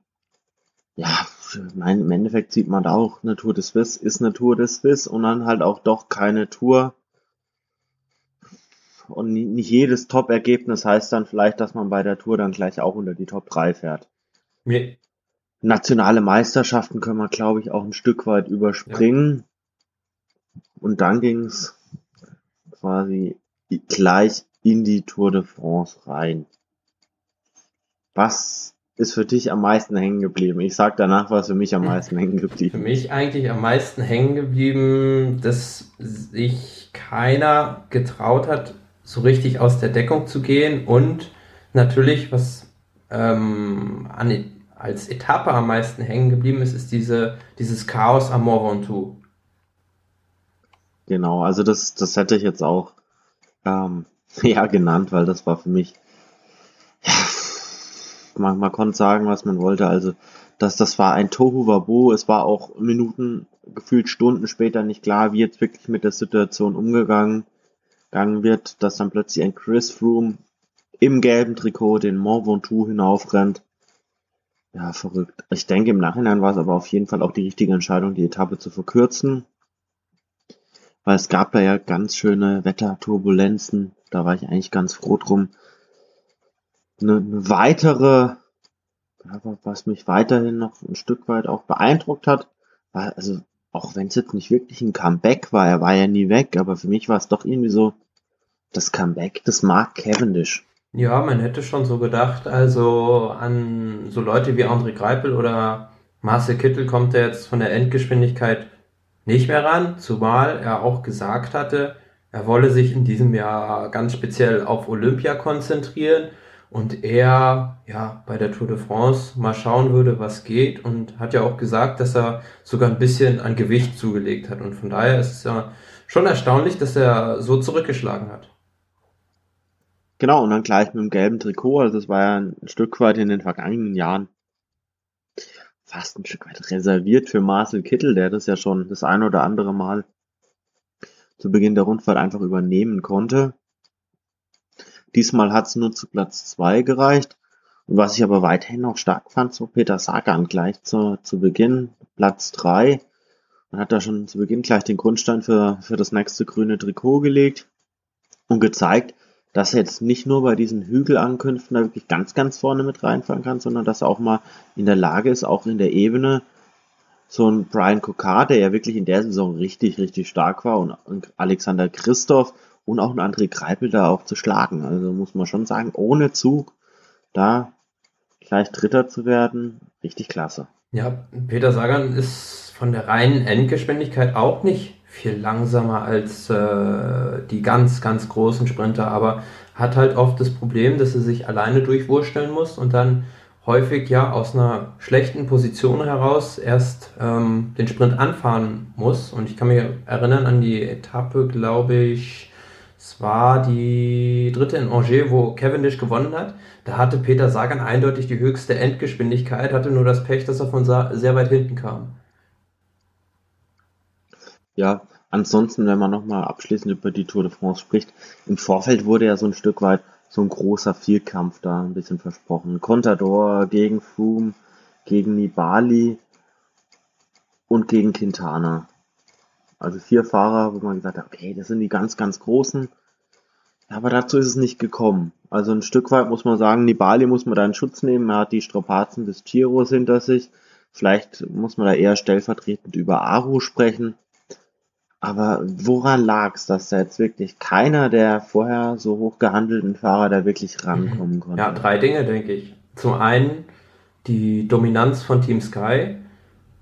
ja, mein, im Endeffekt sieht man da auch, eine Tour des Swiss ist eine Tour des Swiss und dann halt auch doch keine Tour. Und nicht jedes Top-Ergebnis heißt dann vielleicht, dass man bei der Tour dann gleich auch unter die Top 3 fährt. Nee. Nationale Meisterschaften können wir, glaube ich, auch ein Stück weit überspringen. Ja. Und dann ging's quasi gleich in die Tour de France rein. Was ist für dich am meisten hängen geblieben? Ich sag danach, was für mich am meisten hängen geblieben. Für mich eigentlich am meisten hängen geblieben, dass sich keiner getraut hat, so richtig aus der Deckung zu gehen und natürlich, was ähm, an, als Etappe am meisten hängen geblieben ist, ist diese, dieses Chaos am Mont Ventoux. Genau, also das, das hätte ich jetzt auch ähm, ja genannt, weil das war für mich ja, man, man konnte sagen, was man wollte. Also, dass das war ein Tohu Wabo. Es war auch Minuten, gefühlt Stunden später nicht klar, wie jetzt wirklich mit der Situation umgegangen gegangen wird, dass dann plötzlich ein Chris Froome im gelben Trikot den Mont Ventoux hinaufrennt. Ja, verrückt. Ich denke, im Nachhinein war es aber auf jeden Fall auch die richtige Entscheidung, die Etappe zu verkürzen. Weil es gab da ja ganz schöne Wetterturbulenzen. Da war ich eigentlich ganz froh drum, eine, eine weitere, was mich weiterhin noch ein Stück weit auch beeindruckt hat, war, also auch wenn es jetzt nicht wirklich ein Comeback war, er war ja nie weg, aber für mich war es doch irgendwie so das Comeback des Mark Cavendish. Ja, man hätte schon so gedacht, also an so Leute wie André Greipel oder Marcel Kittel kommt er jetzt von der Endgeschwindigkeit nicht mehr ran, zumal er auch gesagt hatte, er wolle sich in diesem Jahr ganz speziell auf Olympia konzentrieren und er ja bei der Tour de France mal schauen würde, was geht und hat ja auch gesagt, dass er sogar ein bisschen an Gewicht zugelegt hat und von daher ist es ja schon erstaunlich, dass er so zurückgeschlagen hat. Genau, und dann gleich mit dem gelben Trikot, also das war ja ein Stück weit in den vergangenen Jahren fast ein Stück weit reserviert für Marcel Kittel, der das ja schon das ein oder andere Mal zu Beginn der Rundfahrt einfach übernehmen konnte. Diesmal hat es nur zu Platz zwei gereicht. Und was ich aber weiterhin noch stark fand, so Peter Sagan gleich zu, zu Beginn, Platz drei. Man hat da schon zu Beginn gleich den Grundstein für, für das nächste grüne Trikot gelegt und gezeigt, dass er jetzt nicht nur bei diesen Hügelankünften da wirklich ganz, ganz vorne mit reinfahren kann, sondern dass er auch mal in der Lage ist, auch in der Ebene so ein Brian Kokar, der ja wirklich in der Saison richtig, richtig stark war und, Alexander Christoph und auch ein André Greipel da auch zu schlagen. Also muss man schon sagen, ohne Zug da gleich Dritter zu werden, richtig klasse. Ja, Peter Sagan ist von der reinen Endgeschwindigkeit auch nicht viel langsamer als äh, die ganz, ganz großen Sprinter, aber hat halt oft das Problem, dass er sich alleine durchwursteln muss und dann häufig ja aus einer schlechten Position heraus erst ähm, den Sprint anfahren muss. Und ich kann mich erinnern an die Etappe, glaube ich, es war die dritte in Angers, wo Cavendish gewonnen hat. Da hatte Peter Sagan eindeutig die höchste Endgeschwindigkeit, hatte nur das Pech, dass er von sehr weit hinten kam. Ja, ansonsten, wenn man nochmal abschließend über die Tour de France spricht, im Vorfeld wurde ja so ein Stück weit so ein großer Vierkampf da ein bisschen versprochen. Contador gegen Froome, gegen Nibali und gegen Quintana. Also vier Fahrer, wo man gesagt hat, okay, das sind die ganz, ganz großen. Aber dazu ist es nicht gekommen. Also ein Stück weit muss man sagen, Nibali muss man da in Schutz nehmen. Er hat die Strapazen des Giros hinter sich. Vielleicht muss man da eher stellvertretend über Aru sprechen. Aber woran lag es, dass da jetzt wirklich keiner der vorher so hoch gehandelten Fahrer da wirklich rankommen konnte? Ja, drei Dinge, denke ich. Zum einen die Dominanz von Team Sky.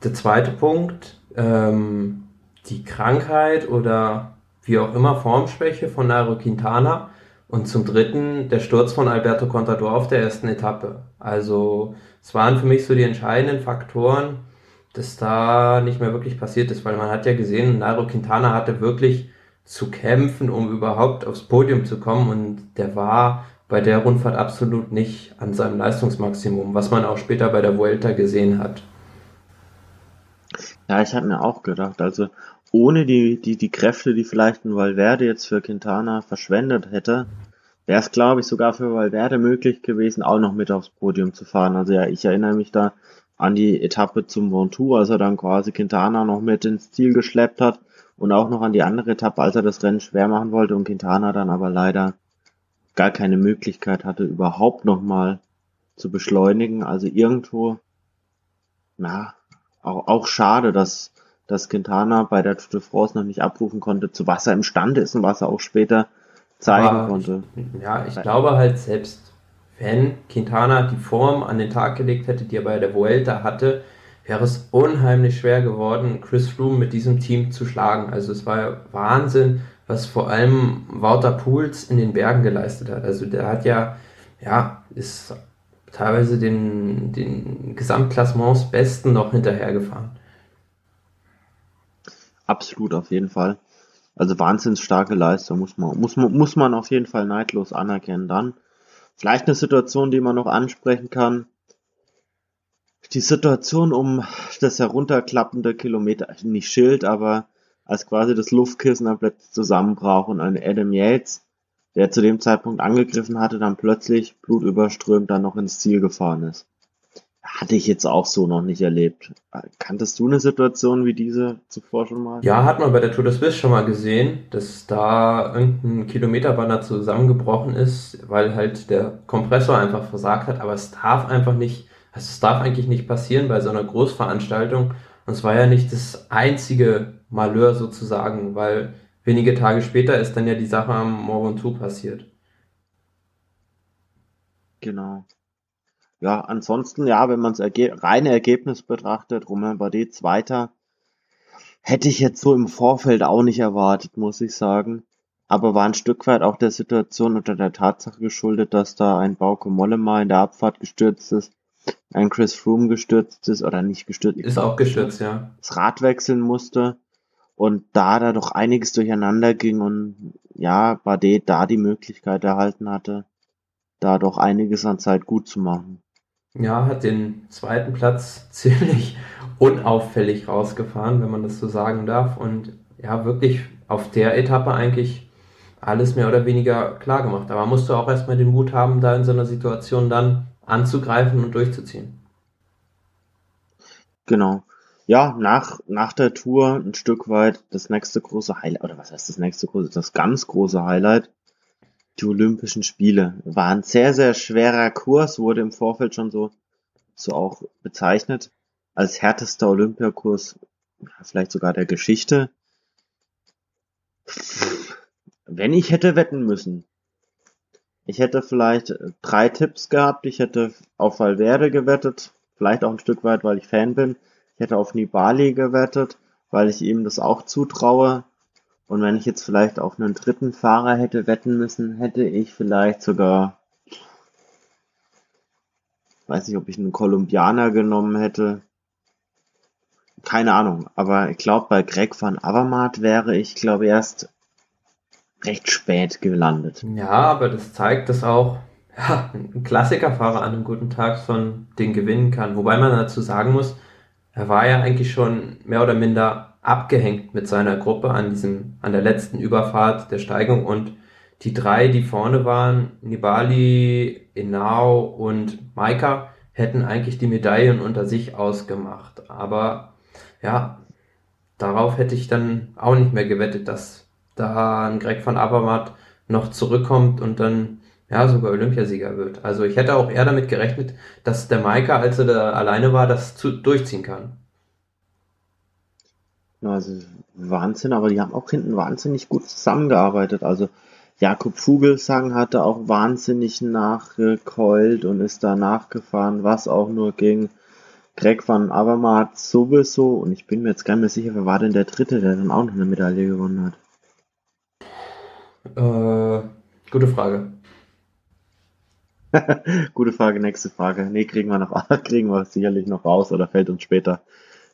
Der zweite Punkt, ähm, die Krankheit oder wie auch immer Formschwäche von Nairo Quintana. Und zum dritten der Sturz von Alberto Contador auf der ersten Etappe. Also es waren für mich so die entscheidenden Faktoren, dass da nicht mehr wirklich passiert ist, weil man hat ja gesehen, Nairo Quintana hatte wirklich zu kämpfen, um überhaupt aufs Podium zu kommen und der war bei der Rundfahrt absolut nicht an seinem Leistungsmaximum, was man auch später bei der Vuelta gesehen hat. Ja, ich habe mir auch gedacht, also ohne die, die, die Kräfte, die vielleicht ein Valverde jetzt für Quintana verschwendet hätte, wäre es, glaube ich, sogar für Valverde möglich gewesen, auch noch mit aufs Podium zu fahren. Also ja, ich erinnere mich da an die Etappe zum Ventoux, als er dann quasi Quintana noch mit ins Ziel geschleppt hat und auch noch an die andere Etappe, als er das Rennen schwer machen wollte und Quintana dann aber leider gar keine Möglichkeit hatte, überhaupt nochmal zu beschleunigen. Also irgendwo, na, auch, auch schade, dass, dass Quintana bei der Tour de France noch nicht abrufen konnte, zu was er imstande ist und was er auch später zeigen aber konnte. Ja, ich glaube halt selbst wenn Quintana die Form an den Tag gelegt hätte, die er bei der Vuelta hatte, wäre es unheimlich schwer geworden, Chris Froome mit diesem Team zu schlagen. Also es war Wahnsinn, was vor allem Wouter Pools in den Bergen geleistet hat. Also der hat ja, ja, ist teilweise den, den Gesamtklassements Besten noch hinterhergefahren. Absolut, auf jeden Fall. Also wahnsinns starke Leistung, muss man, muss muss man auf jeden Fall neidlos anerkennen dann. Vielleicht eine Situation, die man noch ansprechen kann. Die Situation um das herunterklappende Kilometer, nicht Schild, aber als quasi das Luftkissen dann plötzlich zusammenbrach und ein Adam Yates, der zu dem Zeitpunkt angegriffen hatte, dann plötzlich blutüberströmt dann noch ins Ziel gefahren ist. Hatte ich jetzt auch so noch nicht erlebt. Kanntest du eine Situation wie diese zuvor schon mal? Ja, hat man bei der Tour de Suisse schon mal gesehen, dass da irgendein Kilometerbanner zusammengebrochen ist, weil halt der Kompressor einfach versagt hat. Aber es darf einfach nicht, also es darf eigentlich nicht passieren bei so einer Großveranstaltung. Und es war ja nicht das einzige Malheur sozusagen, weil wenige Tage später ist dann ja die Sache am Mont Ventoux passiert. Genau. Ja, ansonsten, ja, wenn man das Erge reine Ergebnis betrachtet, Romain Bardet Zweiter, hätte ich jetzt so im Vorfeld auch nicht erwartet, muss ich sagen. Aber war ein Stück weit auch der Situation unter der Tatsache geschuldet, dass da ein Bauke Mollema in der Abfahrt gestürzt ist, ein Chris Froome gestürzt ist, oder nicht gestürzt. Ist auch gestürzt, ja. Das Rad wechseln musste und da da doch einiges durcheinander ging und ja, Bardet da die Möglichkeit erhalten hatte, da doch einiges an Zeit gut zu machen. Ja, hat den zweiten Platz ziemlich unauffällig rausgefahren, wenn man das so sagen darf. Und ja, wirklich auf der Etappe eigentlich alles mehr oder weniger klar gemacht. Aber man musste auch erstmal den Mut haben, da in so einer Situation dann anzugreifen und durchzuziehen. Genau. Ja, nach, nach der Tour ein Stück weit das nächste große Highlight, oder was heißt das nächste große, das ganz große Highlight, die Olympischen Spiele. War ein sehr, sehr schwerer Kurs, wurde im Vorfeld schon so, so auch bezeichnet als härtester Olympiakurs, vielleicht sogar der Geschichte. Wenn ich hätte wetten müssen, ich hätte vielleicht drei Tipps gehabt. Ich hätte auf Valverde gewettet, vielleicht auch ein Stück weit, weil ich Fan bin. Ich hätte auf Nibali gewettet, weil ich ihm das auch zutraue. Und wenn ich jetzt vielleicht auf einen dritten Fahrer hätte wetten müssen, hätte ich vielleicht sogar, weiß nicht, ob ich einen Kolumbianer genommen hätte. Keine Ahnung, aber ich glaube, bei Greg van Avermaet wäre ich, glaube erst recht spät gelandet. Ja, aber das zeigt, dass auch ja, ein Klassikerfahrer an einem guten Tag von den gewinnen kann. Wobei man dazu sagen muss, er war ja eigentlich schon mehr oder minder abgehängt mit seiner Gruppe an diesem, an der letzten Überfahrt der Steigung und die drei, die vorne waren, Nibali, Inao und Maika, hätten eigentlich die Medaillen unter sich ausgemacht. Aber ja, darauf hätte ich dann auch nicht mehr gewettet, dass da ein Greg von Abermatt noch zurückkommt und dann ja sogar Olympiasieger wird. Also ich hätte auch eher damit gerechnet, dass der Maika, als er da alleine war, das zu, durchziehen kann. Also Wahnsinn, aber die haben auch hinten wahnsinnig gut zusammengearbeitet. Also Jakob Vogelsang hatte auch wahnsinnig nachgekeult und ist da nachgefahren, was auch nur ging. Greg van Avermaet sowieso und ich bin mir jetzt gar nicht mehr sicher, wer war denn der Dritte, der dann auch noch eine Medaille gewonnen hat. Äh, gute Frage. gute Frage, nächste Frage. Nee, kriegen wir noch, kriegen wir sicherlich noch raus oder fällt uns später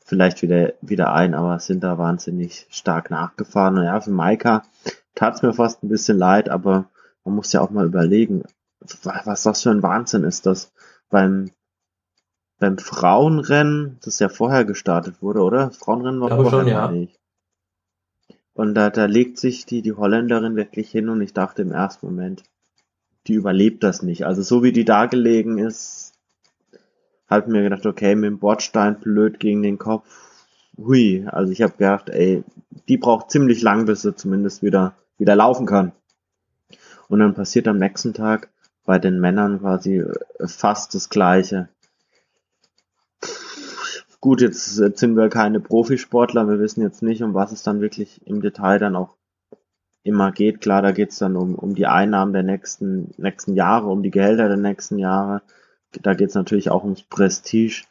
vielleicht wieder, wieder ein, aber sind da wahnsinnig stark nachgefahren. Und ja, für Maika tat's mir fast ein bisschen leid, aber man muss ja auch mal überlegen, was das für ein Wahnsinn ist, dass beim, beim Frauenrennen, das ja vorher gestartet wurde, oder? Frauenrennen war vorher schon, ja. nicht. Und da, da legt sich die, die Holländerin wirklich hin und ich dachte im ersten Moment, die überlebt das nicht. Also so wie die da gelegen ist, habe mir gedacht, okay, mit dem Bordstein blöd gegen den Kopf. Hui, also ich habe gedacht, ey, die braucht ziemlich lang, bis sie zumindest wieder wieder laufen kann. Und dann passiert am nächsten Tag bei den Männern quasi äh, fast das Gleiche. Gut, jetzt, jetzt sind wir keine Profisportler, wir wissen jetzt nicht, um was es dann wirklich im Detail dann auch immer geht. Klar, da geht's dann um, um die Einnahmen der nächsten, nächsten Jahre, um die Gehälter der nächsten Jahre da geht es natürlich auch ums Prestige.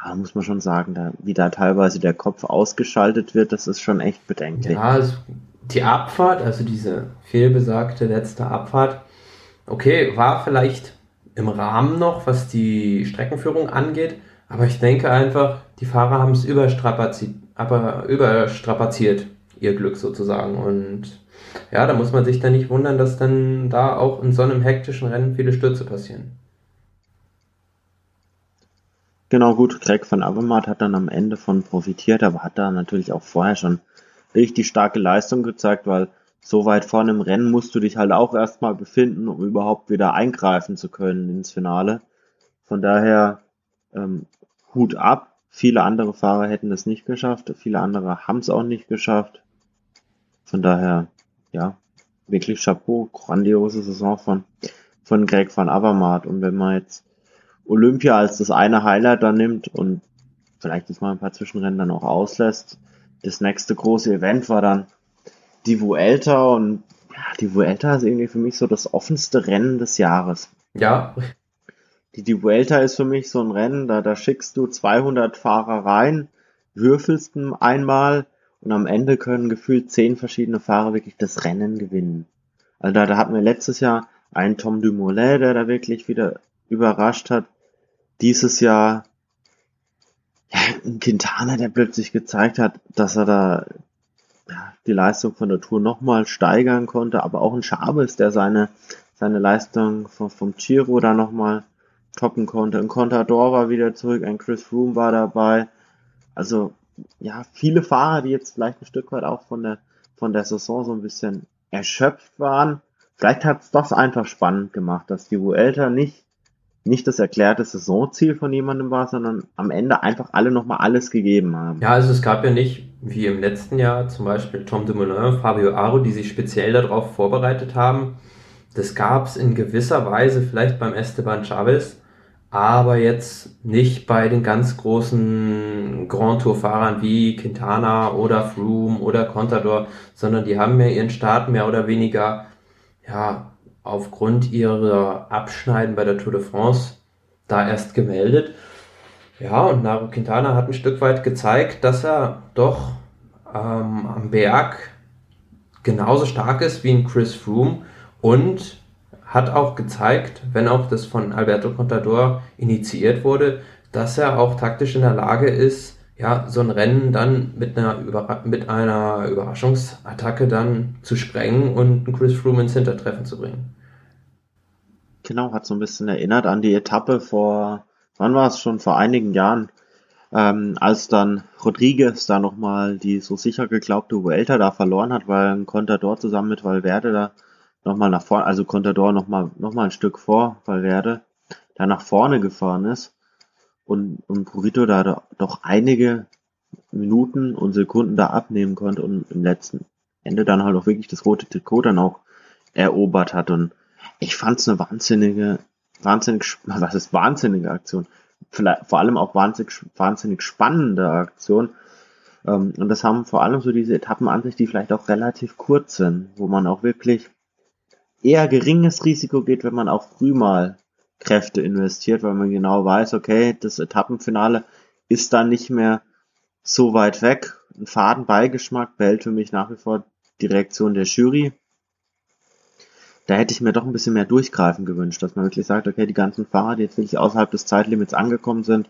Aber muss man schon sagen, da, wie da teilweise der Kopf ausgeschaltet wird, das ist schon echt bedenklich. Ja, also die Abfahrt, also diese vielbesagte letzte Abfahrt, okay, war vielleicht im Rahmen noch, was die Streckenführung angeht, aber ich denke einfach, die Fahrer haben es überstrapaziert, ihr Glück sozusagen. Und ja, da muss man sich dann nicht wundern, dass dann da auch in so einem hektischen Rennen viele Stürze passieren. Genau, gut. Greg van Avermaet hat dann am Ende von profitiert, aber hat da natürlich auch vorher schon richtig starke Leistung gezeigt, weil so weit vorne im Rennen musst du dich halt auch erstmal befinden, um überhaupt wieder eingreifen zu können ins Finale. Von daher ähm, Hut ab. Viele andere Fahrer hätten es nicht geschafft, viele andere haben es auch nicht geschafft. Von daher, ja, wirklich Chapeau, grandiose Saison von, von Greg van Avermaet. Und wenn man jetzt Olympia als das eine Highlight dann nimmt und vielleicht jetzt mal ein paar Zwischenrennen dann auch auslässt. Das nächste große Event war dann die Vuelta und ja, die Vuelta ist irgendwie für mich so das offenste Rennen des Jahres. Ja. Die, die Vuelta ist für mich so ein Rennen, da, da schickst du 200 Fahrer rein, würfelst einmal und am Ende können gefühlt zehn verschiedene Fahrer wirklich das Rennen gewinnen. Also da, da hatten wir letztes Jahr einen Tom Dumoulin, der da wirklich wieder überrascht hat. Dieses Jahr ja, ein Quintana, der plötzlich gezeigt hat, dass er da ja, die Leistung von der Tour nochmal steigern konnte, aber auch ein Chavez, der seine, seine Leistung vom, vom Giro da nochmal toppen konnte. Ein Contador war wieder zurück, ein Chris Froome war dabei. Also, ja, viele Fahrer, die jetzt vielleicht ein Stück weit auch von der, von der Saison so ein bisschen erschöpft waren. Vielleicht hat es das einfach spannend gemacht, dass die Vuelta nicht nicht das erklärte Saisonziel von jemandem war, sondern am Ende einfach alle nochmal alles gegeben haben. Ja, also es gab ja nicht, wie im letzten Jahr, zum Beispiel Tom Dumoulin, Fabio Aro, die sich speziell darauf vorbereitet haben. Das gab es in gewisser Weise vielleicht beim Esteban Chavez, aber jetzt nicht bei den ganz großen Grand Tour-Fahrern wie Quintana oder Froome oder Contador, sondern die haben ja ihren Start mehr oder weniger ja, aufgrund ihrer Abschneiden bei der Tour de France da erst gemeldet. Ja, und Nairo Quintana hat ein Stück weit gezeigt, dass er doch ähm, am Berg genauso stark ist wie ein Chris Froome und hat auch gezeigt, wenn auch das von Alberto Contador initiiert wurde, dass er auch taktisch in der Lage ist, ja, so ein Rennen dann mit einer, Überra mit einer Überraschungsattacke dann zu sprengen und einen Chris Froome ins Hintertreffen zu bringen. Genau, hat so ein bisschen erinnert an die Etappe vor, wann war es schon, vor einigen Jahren, ähm, als dann Rodriguez da nochmal die so sicher geglaubte Vuelta da verloren hat, weil ein Contador zusammen mit Valverde da nochmal nach vorne, also Contador nochmal noch mal ein Stück vor Valverde, da nach vorne gefahren ist. Und, und Purito da doch einige Minuten und Sekunden da abnehmen konnte und im letzten Ende dann halt auch wirklich das rote Trikot dann auch erobert hat. Und ich fand es eine wahnsinnige, wahnsinnig, was ist wahnsinnige Aktion? Vielleicht, vor allem auch wahnsinnig, wahnsinnig spannende Aktion. Ähm, und das haben vor allem so diese Etappen an sich, die vielleicht auch relativ kurz sind, wo man auch wirklich eher geringes Risiko geht, wenn man auch früh mal Kräfte investiert, weil man genau weiß, okay, das Etappenfinale ist dann nicht mehr so weit weg. Ein Fadenbeigeschmack behält für mich nach wie vor die Reaktion der Jury da hätte ich mir doch ein bisschen mehr Durchgreifen gewünscht, dass man wirklich sagt, okay, die ganzen Fahrer, die jetzt wirklich außerhalb des Zeitlimits angekommen sind,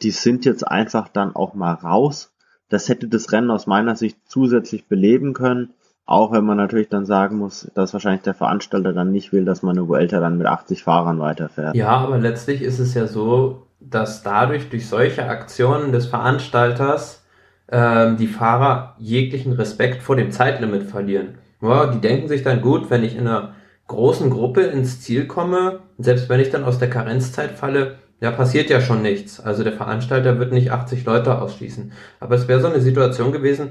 die sind jetzt einfach dann auch mal raus. Das hätte das Rennen aus meiner Sicht zusätzlich beleben können, auch wenn man natürlich dann sagen muss, dass wahrscheinlich der Veranstalter dann nicht will, dass man eine Vuelta dann mit 80 Fahrern weiterfährt. Ja, aber letztlich ist es ja so, dass dadurch durch solche Aktionen des Veranstalters ähm, die Fahrer jeglichen Respekt vor dem Zeitlimit verlieren. Ja, die denken sich dann gut, wenn ich in einer großen Gruppe ins Ziel komme, selbst wenn ich dann aus der Karenzzeit falle, ja, passiert ja schon nichts. Also der Veranstalter wird nicht 80 Leute ausschließen. Aber es wäre so eine Situation gewesen,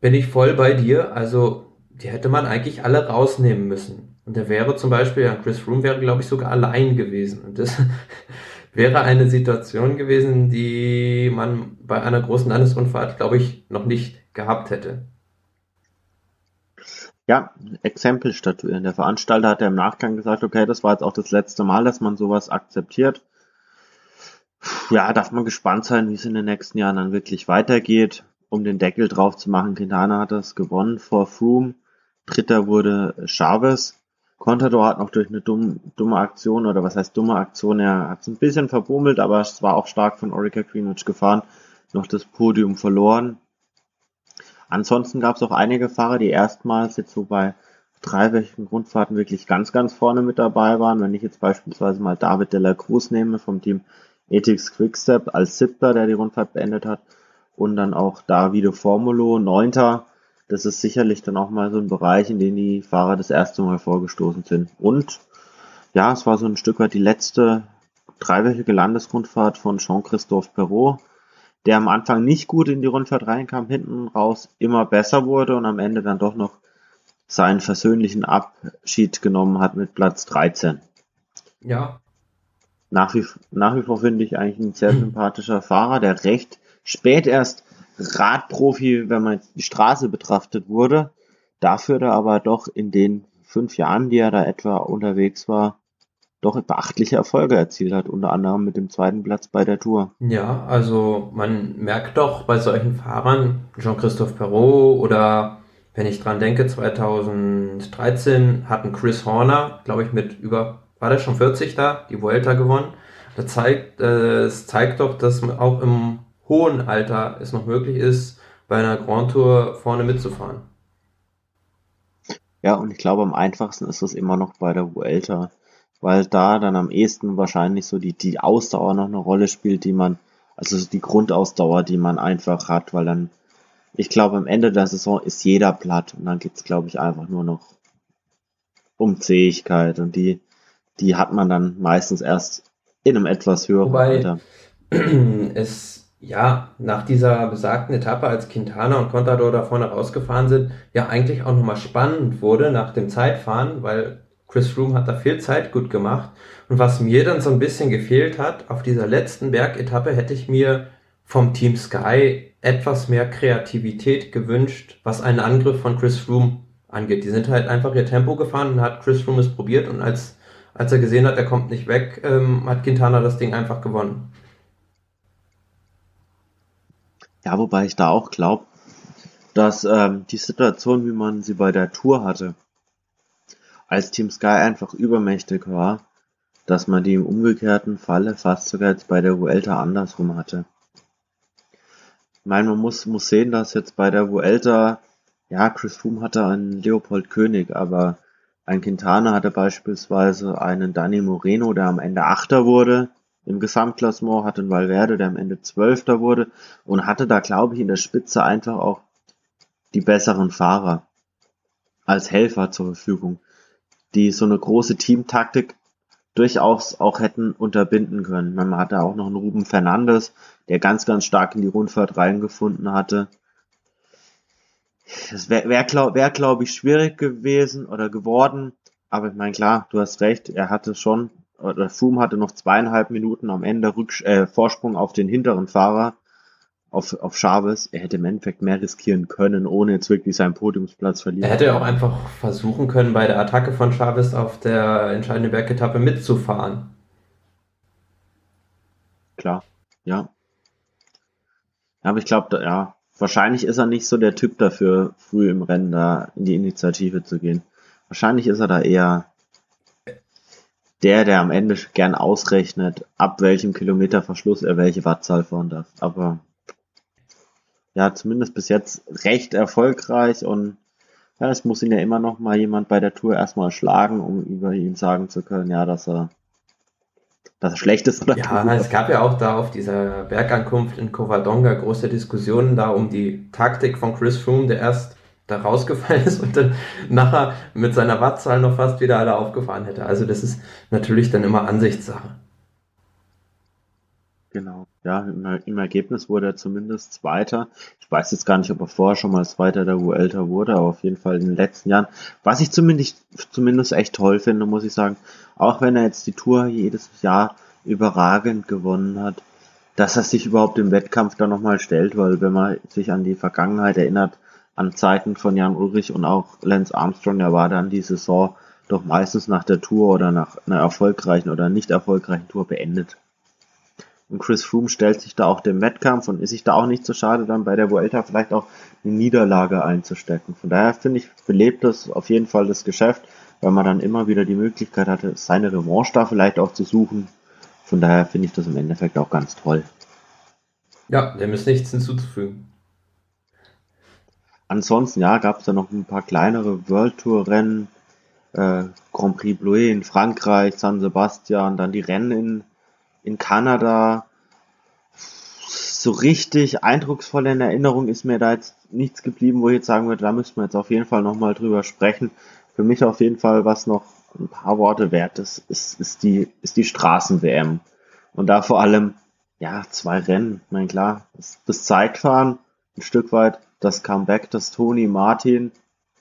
bin ich voll bei dir, also die hätte man eigentlich alle rausnehmen müssen. Und der wäre zum Beispiel, ja, Chris Froome wäre, glaube ich, sogar allein gewesen. Und das wäre eine Situation gewesen, die man bei einer großen Landesrundfahrt, glaube ich, noch nicht gehabt hätte. Ja, Exempel statuieren. Der Veranstalter hat ja im Nachgang gesagt, okay, das war jetzt auch das letzte Mal, dass man sowas akzeptiert. Ja, darf man gespannt sein, wie es in den nächsten Jahren dann wirklich weitergeht, um den Deckel drauf zu machen. Quintana hat das gewonnen vor Froome. Dritter wurde Chavez. Contador hat noch durch eine dumme, dumme Aktion, oder was heißt dumme Aktion, er hat es ein bisschen verbummelt, aber es war auch stark von Orica Greenwich gefahren, noch das Podium verloren. Ansonsten gab es auch einige Fahrer, die erstmals jetzt so bei dreiwöchigen Grundfahrten wirklich ganz, ganz vorne mit dabei waren. Wenn ich jetzt beispielsweise mal David de la Cruz nehme vom Team Ethics Quickstep als Siebter, der die Rundfahrt beendet hat. Und dann auch Davide Formulo, Neunter. Das ist sicherlich dann auch mal so ein Bereich, in den die Fahrer das erste Mal vorgestoßen sind. Und ja, es war so ein Stück weit die letzte dreiwöchige Landesrundfahrt von Jean-Christophe Perrault der am Anfang nicht gut in die Rundfahrt reinkam, hinten raus immer besser wurde und am Ende dann doch noch seinen versöhnlichen Abschied genommen hat mit Platz 13. Ja. nach wie, nach wie vor finde ich eigentlich ein sehr sympathischer Fahrer, der recht spät erst Radprofi, wenn man die Straße betrachtet wurde. Dafür da aber doch in den fünf Jahren, die er da etwa unterwegs war, doch beachtliche Erfolge erzielt hat, unter anderem mit dem zweiten Platz bei der Tour. Ja, also man merkt doch bei solchen Fahrern, Jean-Christophe Perrault oder wenn ich dran denke, 2013 hatten Chris Horner, glaube ich, mit über, war der schon 40 da, die Vuelta gewonnen. Das zeigt, äh, es zeigt doch, dass auch im hohen Alter es noch möglich ist, bei einer Grand Tour vorne mitzufahren. Ja, und ich glaube, am einfachsten ist es immer noch bei der Vuelta, weil da dann am ehesten wahrscheinlich so die, die Ausdauer noch eine Rolle spielt, die man, also die Grundausdauer, die man einfach hat, weil dann, ich glaube, am Ende der Saison ist jeder platt und dann geht's, glaube ich, einfach nur noch um Zähigkeit und die, die hat man dann meistens erst in einem etwas höheren Wobei Alter. es ja, nach dieser besagten Etappe, als Quintana und Contador da vorne rausgefahren sind, ja eigentlich auch nochmal spannend wurde nach dem Zeitfahren, weil Chris Froome hat da viel Zeit gut gemacht. Und was mir dann so ein bisschen gefehlt hat, auf dieser letzten Bergetappe hätte ich mir vom Team Sky etwas mehr Kreativität gewünscht, was einen Angriff von Chris Froome angeht. Die sind halt einfach ihr Tempo gefahren und hat Chris Froome es probiert und als, als er gesehen hat, er kommt nicht weg, ähm, hat Quintana das Ding einfach gewonnen. Ja, wobei ich da auch glaube, dass ähm, die Situation, wie man sie bei der Tour hatte, als Team Sky einfach übermächtig war, dass man die im umgekehrten Falle fast sogar jetzt bei der Vuelta andersrum hatte. Ich meine, man muss, muss sehen, dass jetzt bei der Vuelta, ja, Chris Froome hatte einen Leopold König, aber ein Quintana hatte beispielsweise einen Dani Moreno, der am Ende Achter wurde, im Gesamtklassement, hatte einen Valverde, der am Ende Zwölfter wurde und hatte da, glaube ich, in der Spitze einfach auch die besseren Fahrer als Helfer zur Verfügung, die so eine große Teamtaktik durchaus auch hätten unterbinden können. Man hatte auch noch einen Ruben Fernandes, der ganz, ganz stark in die Rundfahrt reingefunden hatte. Das wäre, wär, glaube wär, glaub ich, schwierig gewesen oder geworden. Aber ich meine, klar, du hast recht, er hatte schon oder Froome hatte noch zweieinhalb Minuten am Ende Rücks äh, Vorsprung auf den hinteren Fahrer, auf, auf Chavez. Er hätte im Endeffekt mehr riskieren können, ohne jetzt wirklich seinen Podiumsplatz verlieren. Er hätte auch einfach versuchen können, bei der Attacke von Chavez auf der entscheidenden Bergetappe mitzufahren. Klar, ja. Aber ich glaube, ja, wahrscheinlich ist er nicht so der Typ dafür, früh im Rennen da in die Initiative zu gehen. Wahrscheinlich ist er da eher der, der am Ende gern ausrechnet, ab welchem Kilometerverschluss er welche Wattzahl fahren darf. Aber ja, zumindest bis jetzt recht erfolgreich und ja, es muss ihn ja immer noch mal jemand bei der Tour erstmal schlagen, um über ihn sagen zu können, ja, dass er dass er schlecht ist oder Ja, es gab ja auch da auf dieser Bergankunft in Covadonga große Diskussionen da um die Taktik von Chris Froome, der erst da rausgefallen ist und dann nachher mit seiner Wattzahl noch fast wieder alle aufgefahren hätte. Also das ist natürlich dann immer Ansichtssache. Genau. Ja, im, im, Ergebnis wurde er zumindest Zweiter. Ich weiß jetzt gar nicht, ob er vorher schon mal Zweiter der Vuelta wurde, aber auf jeden Fall in den letzten Jahren. Was ich zumindest, zumindest echt toll finde, muss ich sagen, auch wenn er jetzt die Tour jedes Jahr überragend gewonnen hat, dass er sich überhaupt im Wettkampf da nochmal stellt, weil wenn man sich an die Vergangenheit erinnert, an Zeiten von Jan Ulrich und auch Lance Armstrong, der war dann die Saison doch meistens nach der Tour oder nach einer erfolgreichen oder nicht erfolgreichen Tour beendet. Und Chris Froome stellt sich da auch dem Wettkampf und ist sich da auch nicht so schade, dann bei der Vuelta vielleicht auch eine Niederlage einzustecken. Von daher finde ich, belebt das auf jeden Fall das Geschäft, weil man dann immer wieder die Möglichkeit hatte, seine Revanche da vielleicht auch zu suchen. Von daher finde ich das im Endeffekt auch ganz toll. Ja, dem ist nichts hinzuzufügen. Ansonsten, ja, gab es da noch ein paar kleinere World Tour Rennen, äh, Grand Prix Bleu in Frankreich, San Sebastian, dann die Rennen in, in Kanada. So richtig eindrucksvoll in Erinnerung ist mir da jetzt nichts geblieben, wo ich jetzt sagen würde, da müssen wir jetzt auf jeden Fall nochmal drüber sprechen. Für mich auf jeden Fall, was noch ein paar Worte wert ist, ist, ist die, ist die Straßen-WM. Und da vor allem, ja, zwei Rennen. Ich meine, klar, das, Zeitfahren ein Stück weit das Comeback, das Tony Martin,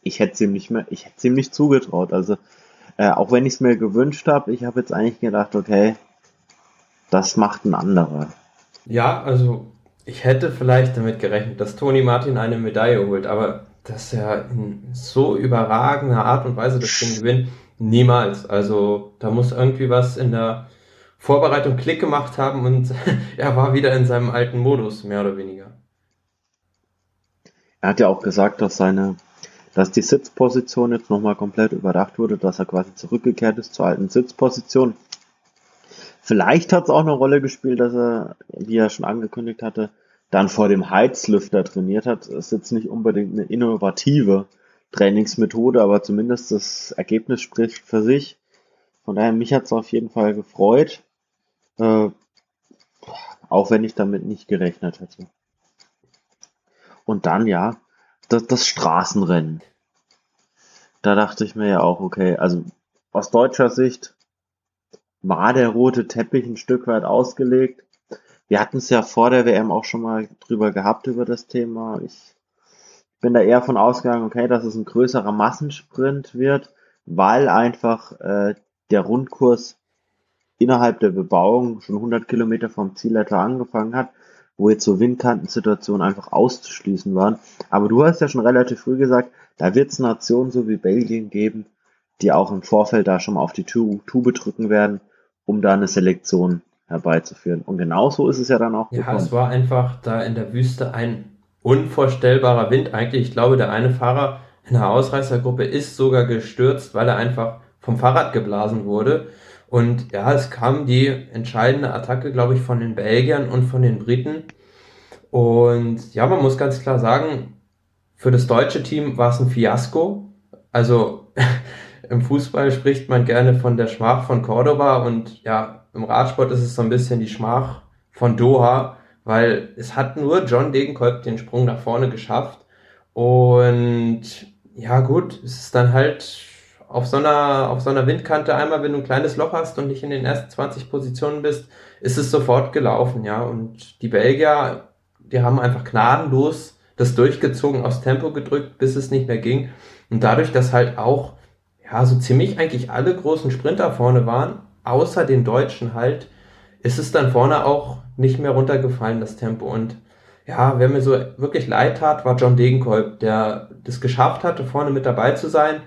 ich hätte ihm nicht mehr, ich hätte ihm nicht zugetraut. Also äh, auch wenn ich es mir gewünscht habe, ich habe jetzt eigentlich gedacht, okay, das macht ein anderer. Ja, also ich hätte vielleicht damit gerechnet, dass Toni Martin eine Medaille holt, aber dass er in so überragender Art und Weise das Ding gewinnt, niemals. Also da muss irgendwie was in der Vorbereitung Klick gemacht haben und er war wieder in seinem alten Modus, mehr oder weniger. Er hat ja auch gesagt, dass seine, dass die Sitzposition jetzt nochmal komplett überdacht wurde, dass er quasi zurückgekehrt ist zur alten Sitzposition. Vielleicht hat es auch eine Rolle gespielt, dass er, wie er schon angekündigt hatte, dann vor dem Heizlüfter trainiert hat. Das ist jetzt nicht unbedingt eine innovative Trainingsmethode, aber zumindest das Ergebnis spricht für sich. Von daher, mich hat es auf jeden Fall gefreut. Äh, auch wenn ich damit nicht gerechnet hätte. Und dann, ja, das, das Straßenrennen. Da dachte ich mir ja auch, okay, also aus deutscher Sicht war der rote Teppich ein Stück weit ausgelegt. Wir hatten es ja vor der WM auch schon mal drüber gehabt, über das Thema. Ich bin da eher von ausgegangen, okay, dass es ein größerer Massensprint wird, weil einfach äh, der Rundkurs innerhalb der Bebauung schon 100 Kilometer vom Ziel etwa angefangen hat, wo jetzt so Windkantensituationen einfach auszuschließen waren. Aber du hast ja schon relativ früh gesagt, da wird es Nationen so wie Belgien geben, die auch im Vorfeld da schon mal auf die Tube drücken werden, um da eine Selektion herbeizuführen. Und genauso ist es ja dann auch ja, gekommen. Es war einfach da in der Wüste ein unvorstellbarer Wind. Eigentlich, ich glaube, der eine Fahrer in der Ausreißergruppe ist sogar gestürzt, weil er einfach vom Fahrrad geblasen wurde. Und ja, es kam die entscheidende Attacke, glaube ich, von den Belgiern und von den Briten. Und ja, man muss ganz klar sagen, für das deutsche Team war es ein Fiasko. Also im Fußball spricht man gerne von der Schmach von Cordoba und ja, im Radsport ist es so ein bisschen die Schmach von Doha, weil es hat nur John Degenkolb den Sprung nach vorne geschafft. Und ja, gut, es ist dann halt auf so einer, auf so einer Windkante einmal, wenn du ein kleines Loch hast und nicht in den ersten 20 Positionen bist, ist es sofort gelaufen, ja. Und die Belgier, die haben einfach gnadenlos das durchgezogen, aufs Tempo gedrückt, bis es nicht mehr ging. Und dadurch, dass halt auch, ja, so ziemlich eigentlich alle großen Sprinter vorne waren, außer den Deutschen halt, ist es dann vorne auch nicht mehr runtergefallen, das Tempo. Und ja, wer mir so wirklich leid tat, war John Degenkolb, der das geschafft hatte, vorne mit dabei zu sein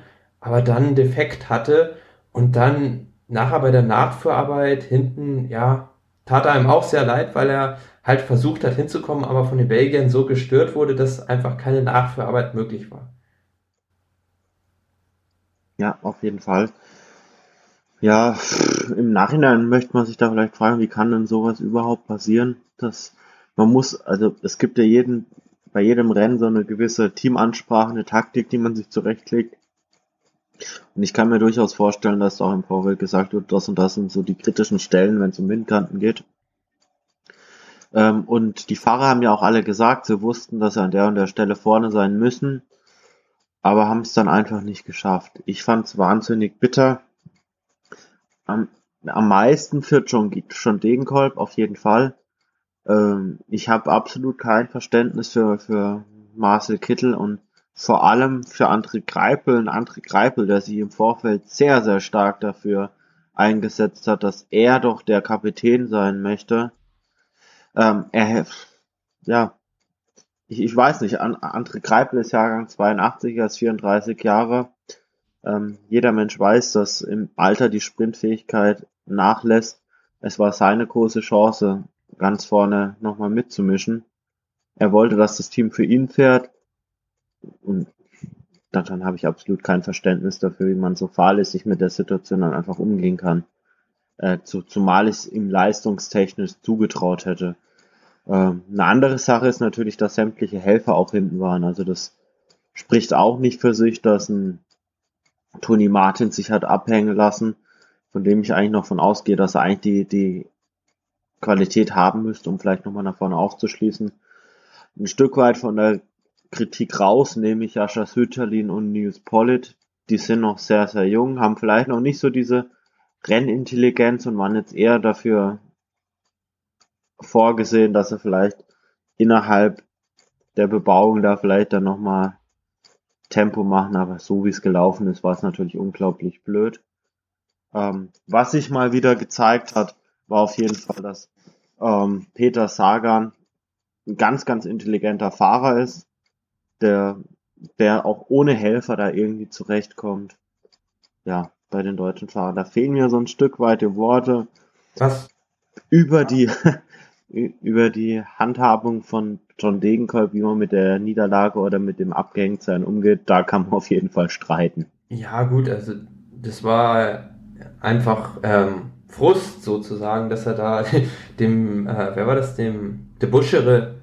aber dann einen Defekt hatte und dann nachher bei der Nachführarbeit hinten, ja, tat er einem auch sehr leid, weil er halt versucht hat hinzukommen, aber von den Belgiern so gestört wurde, dass einfach keine Nachführarbeit möglich war. Ja, auf jeden Fall. Ja, im Nachhinein möchte man sich da vielleicht fragen, wie kann denn sowas überhaupt passieren? Dass man muss, also es gibt ja jeden, bei jedem Rennen so eine gewisse Teamansprache, eine Taktik, die man sich zurechtlegt. Und ich kann mir durchaus vorstellen, dass auch im Vorfeld gesagt wird, das und das sind so die kritischen Stellen, wenn es um Windkanten geht. Ähm, und die Fahrer haben ja auch alle gesagt, sie wussten, dass sie an der und der Stelle vorne sein müssen, aber haben es dann einfach nicht geschafft. Ich fand es wahnsinnig bitter. Am, am meisten für John, John Degenkolb auf jeden Fall. Ähm, ich habe absolut kein Verständnis für, für Marcel Kittel und vor allem für André Greipel, ein André Greipel, der sich im Vorfeld sehr, sehr stark dafür eingesetzt hat, dass er doch der Kapitän sein möchte. Ähm, er, ja, ich, ich weiß nicht, André Greipel ist Jahrgang 82, er ist 34 Jahre. Ähm, jeder Mensch weiß, dass im Alter die Sprintfähigkeit nachlässt. Es war seine große Chance, ganz vorne nochmal mitzumischen. Er wollte, dass das Team für ihn fährt und daran habe ich absolut kein Verständnis dafür, wie man so fahrlässig mit der Situation dann einfach umgehen kann. Äh, zu, zumal ich es ihm leistungstechnisch zugetraut hätte. Ähm, eine andere Sache ist natürlich, dass sämtliche Helfer auch hinten waren. Also das spricht auch nicht für sich, dass ein Tony Martin sich hat abhängen lassen, von dem ich eigentlich noch von ausgehe, dass er eigentlich die, die Qualität haben müsste, um vielleicht nochmal nach vorne aufzuschließen. Ein Stück weit von der Kritik raus, nämlich Jascha Sütterlin und Nils Pollitt. Die sind noch sehr, sehr jung, haben vielleicht noch nicht so diese Rennintelligenz und waren jetzt eher dafür vorgesehen, dass sie vielleicht innerhalb der Bebauung da vielleicht dann nochmal Tempo machen, aber so wie es gelaufen ist, war es natürlich unglaublich blöd. Ähm, was sich mal wieder gezeigt hat, war auf jeden Fall, dass ähm, Peter Sagan ein ganz, ganz intelligenter Fahrer ist, der, der auch ohne Helfer da irgendwie zurechtkommt. Ja, bei den deutschen Fahrern. Da fehlen mir so ein Stück weit die Worte. Was? Über die, über die Handhabung von John Degenkolb, wie man mit der Niederlage oder mit dem Abgehängtsein umgeht, da kann man auf jeden Fall streiten. Ja, gut, also das war einfach ähm, Frust sozusagen, dass er da dem, äh, wer war das, dem De Buschere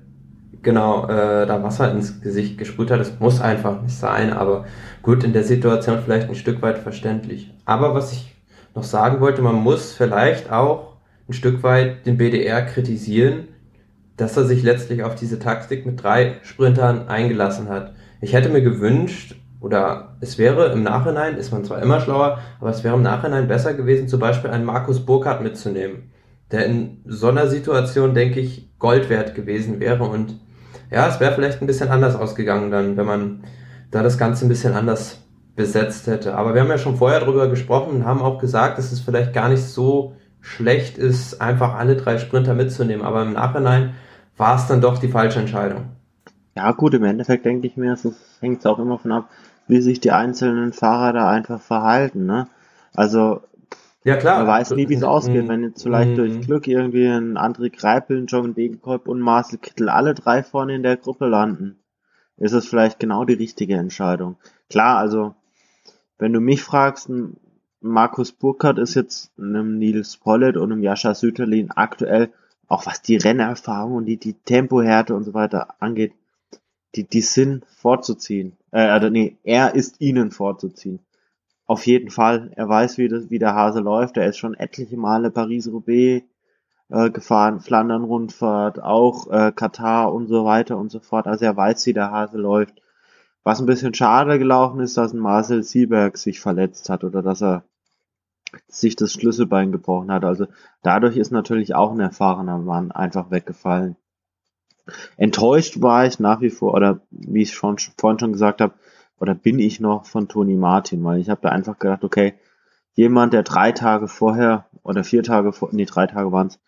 genau äh, da Wasser ins Gesicht gesprüht hat. Das muss einfach nicht sein, aber gut, in der Situation vielleicht ein Stück weit verständlich. Aber was ich noch sagen wollte, man muss vielleicht auch ein Stück weit den BDR kritisieren, dass er sich letztlich auf diese Taktik mit drei Sprintern eingelassen hat. Ich hätte mir gewünscht, oder es wäre im Nachhinein, ist man zwar immer schlauer, aber es wäre im Nachhinein besser gewesen, zum Beispiel einen Markus Burkhardt mitzunehmen, der in so einer Situation, denke ich, Gold wert gewesen wäre und ja, es wäre vielleicht ein bisschen anders ausgegangen dann, wenn man da das Ganze ein bisschen anders besetzt hätte. Aber wir haben ja schon vorher drüber gesprochen und haben auch gesagt, es vielleicht gar nicht so schlecht ist, einfach alle drei Sprinter mitzunehmen. Aber im Nachhinein war es dann doch die falsche Entscheidung. Ja, gut, im Endeffekt denke ich mir, es hängt auch immer von ab, wie sich die einzelnen Fahrer da einfach verhalten. Ne? Also ja, klar. Man weiß nie, wie es ausgeht. Wenn jetzt vielleicht mm. durch Glück irgendwie ein André Greipel, ein John Degenkolb und Marcel Kittel alle drei vorne in der Gruppe landen, ist es vielleicht genau die richtige Entscheidung. Klar, also, wenn du mich fragst, Markus Burkhardt ist jetzt einem Nils Pollitt und einem Jascha Süterlin aktuell, auch was die Rennerfahrung und die, die Tempohärte und so weiter angeht, die, die sind vorzuziehen. Äh, also nee, er ist ihnen vorzuziehen. Auf jeden Fall. Er weiß, wie, das, wie der Hase läuft. Er ist schon etliche Male Paris-Roubaix äh, gefahren, Flandern-Rundfahrt, auch äh, Katar und so weiter und so fort. Also er weiß, wie der Hase läuft. Was ein bisschen schade gelaufen ist, dass ein Marcel Sieberg sich verletzt hat oder dass er sich das Schlüsselbein gebrochen hat. Also dadurch ist natürlich auch ein erfahrener Mann einfach weggefallen. Enttäuscht war ich nach wie vor, oder wie ich schon vorhin schon gesagt habe, oder bin ich noch von Toni Martin, weil ich habe da einfach gedacht, okay, jemand, der drei Tage vorher oder vier Tage vor, nee, drei Tage waren es,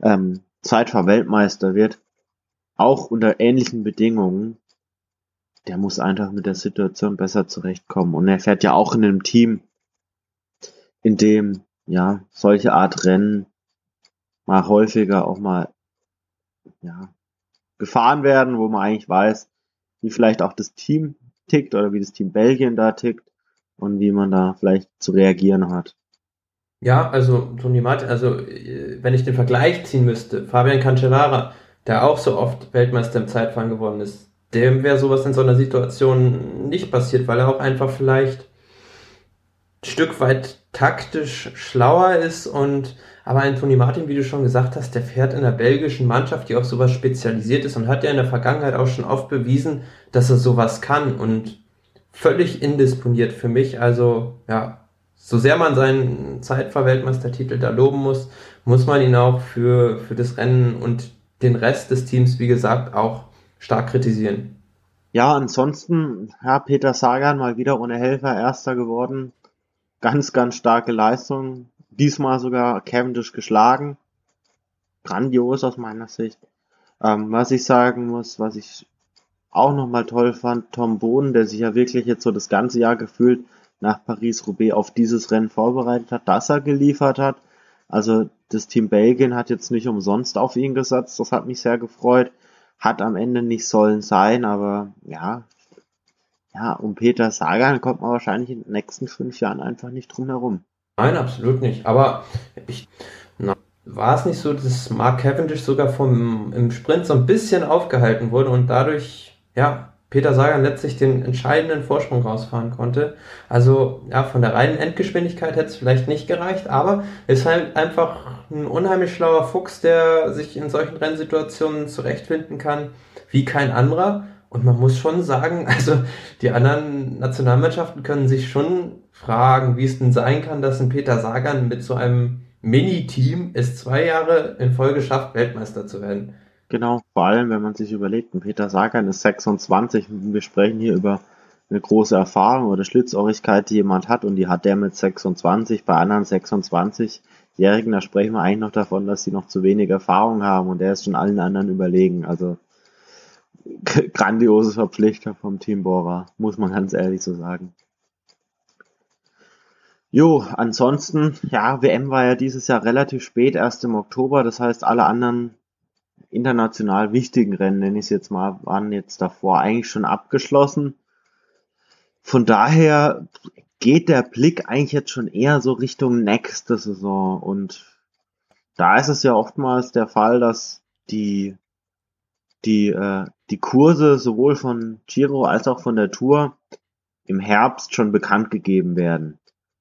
ähm, Zeitfahr Weltmeister wird, auch unter ähnlichen Bedingungen, der muss einfach mit der Situation besser zurechtkommen. Und er fährt ja auch in einem Team, in dem ja solche Art Rennen mal häufiger auch mal ja gefahren werden, wo man eigentlich weiß, wie vielleicht auch das Team tickt oder wie das Team Belgien da tickt und wie man da vielleicht zu reagieren hat. Ja, also Toni Martin, also äh, wenn ich den Vergleich ziehen müsste, Fabian Cancellara, der auch so oft Weltmeister im Zeitfahren geworden ist, dem wäre sowas in so einer Situation nicht passiert, weil er auch einfach vielleicht Stück weit taktisch schlauer ist und aber ein Toni Martin, wie du schon gesagt hast, der fährt in der belgischen Mannschaft, die auf sowas spezialisiert ist und hat ja in der Vergangenheit auch schon oft bewiesen, dass er sowas kann und völlig indisponiert für mich. Also, ja, so sehr man seinen Zeitfahrweltmeistertitel da loben muss, muss man ihn auch für, für das Rennen und den Rest des Teams, wie gesagt, auch stark kritisieren. Ja, ansonsten, ja, Peter Sagan mal wieder ohne Helfer Erster geworden. Ganz, ganz starke Leistung. Diesmal sogar Cavendish geschlagen. Grandios aus meiner Sicht. Ähm, was ich sagen muss, was ich auch nochmal toll fand, Tom Boden, der sich ja wirklich jetzt so das ganze Jahr gefühlt nach Paris-Roubaix auf dieses Rennen vorbereitet hat, dass er geliefert hat. Also das Team Belgien hat jetzt nicht umsonst auf ihn gesetzt, das hat mich sehr gefreut. Hat am Ende nicht sollen sein, aber ja, ja, um Peter Sagan kommt man wahrscheinlich in den nächsten fünf Jahren einfach nicht drum herum. Nein, absolut nicht. Aber ich, na, war es nicht so, dass Mark Cavendish sogar vom, im Sprint so ein bisschen aufgehalten wurde und dadurch, ja, Peter Sagan letztlich den entscheidenden Vorsprung rausfahren konnte. Also, ja, von der reinen Endgeschwindigkeit hätte es vielleicht nicht gereicht, aber ist halt einfach ein unheimlich schlauer Fuchs, der sich in solchen Rennsituationen zurechtfinden kann, wie kein anderer. Und man muss schon sagen, also die anderen Nationalmannschaften können sich schon fragen, wie es denn sein kann, dass ein Peter Sagan mit so einem Mini-Team es zwei Jahre in Folge schafft, Weltmeister zu werden. Genau, vor allem, wenn man sich überlegt, ein Peter Sagan ist 26, wir sprechen hier über eine große Erfahrung oder Schlitzohrigkeit, die jemand hat und die hat der mit 26, bei anderen 26 Jährigen, da sprechen wir eigentlich noch davon, dass sie noch zu wenig Erfahrung haben und der ist schon allen anderen überlegen. Also grandiose Verpflichtung vom Team Bora, muss man ganz ehrlich so sagen. Jo, ansonsten, ja, WM war ja dieses Jahr relativ spät, erst im Oktober, das heißt, alle anderen international wichtigen Rennen, nenne ich es jetzt mal, waren jetzt davor eigentlich schon abgeschlossen. Von daher geht der Blick eigentlich jetzt schon eher so Richtung nächste Saison und da ist es ja oftmals der Fall, dass die die äh, die Kurse sowohl von Giro als auch von der Tour im Herbst schon bekannt gegeben werden.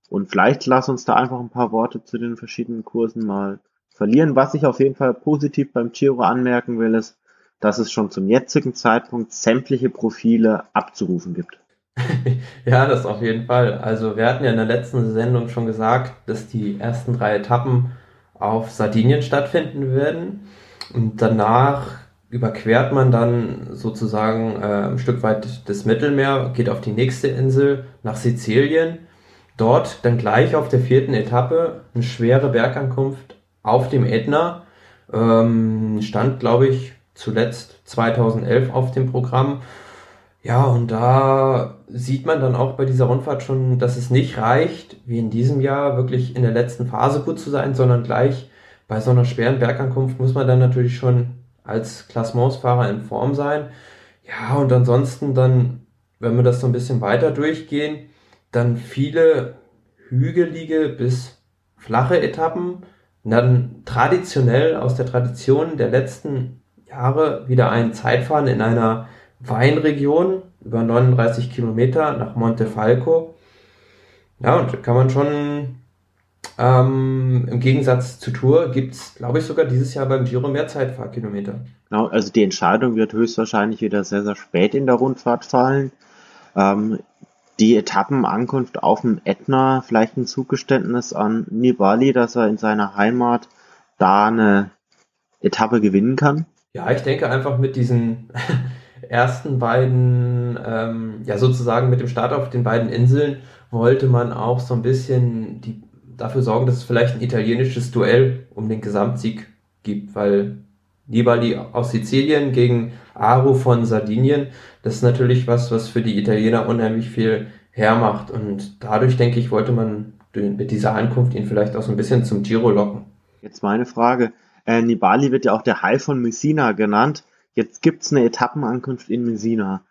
Und vielleicht lass uns da einfach ein paar Worte zu den verschiedenen Kursen mal verlieren. Was ich auf jeden Fall positiv beim Giro anmerken will, ist, dass es schon zum jetzigen Zeitpunkt sämtliche Profile abzurufen gibt. ja, das auf jeden Fall. Also wir hatten ja in der letzten Sendung schon gesagt, dass die ersten drei Etappen auf Sardinien stattfinden werden. Und danach überquert man dann sozusagen äh, ein Stück weit das Mittelmeer, geht auf die nächste Insel nach Sizilien. Dort dann gleich auf der vierten Etappe eine schwere Bergankunft auf dem Ätna. Ähm, stand, glaube ich, zuletzt 2011 auf dem Programm. Ja, und da sieht man dann auch bei dieser Rundfahrt schon, dass es nicht reicht, wie in diesem Jahr wirklich in der letzten Phase gut zu sein, sondern gleich bei so einer schweren Bergankunft muss man dann natürlich schon als Klassementsfahrer in Form sein. Ja, und ansonsten dann, wenn wir das so ein bisschen weiter durchgehen, dann viele hügelige bis flache Etappen, dann traditionell aus der Tradition der letzten Jahre wieder ein Zeitfahren in einer Weinregion über 39 Kilometer nach Montefalco. Ja, und kann man schon ähm, im Gegensatz zur Tour gibt es, glaube ich, sogar dieses Jahr beim Giro mehr Zeitfahrkilometer. Genau, also die Entscheidung wird höchstwahrscheinlich wieder sehr, sehr spät in der Rundfahrt fallen. Ähm, die Etappenankunft auf dem Ätna, vielleicht ein Zugeständnis an Nibali, dass er in seiner Heimat da eine Etappe gewinnen kann? Ja, ich denke einfach mit diesen ersten beiden, ähm, ja sozusagen mit dem Start auf den beiden Inseln, wollte man auch so ein bisschen die, dafür sorgen, dass es vielleicht ein italienisches Duell um den Gesamtsieg gibt, weil Nibali aus Sizilien gegen Aru von Sardinien, das ist natürlich was, was für die Italiener unheimlich viel hermacht. Und dadurch, denke ich, wollte man mit dieser Ankunft ihn vielleicht auch so ein bisschen zum Giro locken. Jetzt meine Frage. Äh, Nibali wird ja auch der Hai von Messina genannt. Jetzt gibt's eine Etappenankunft in Messina.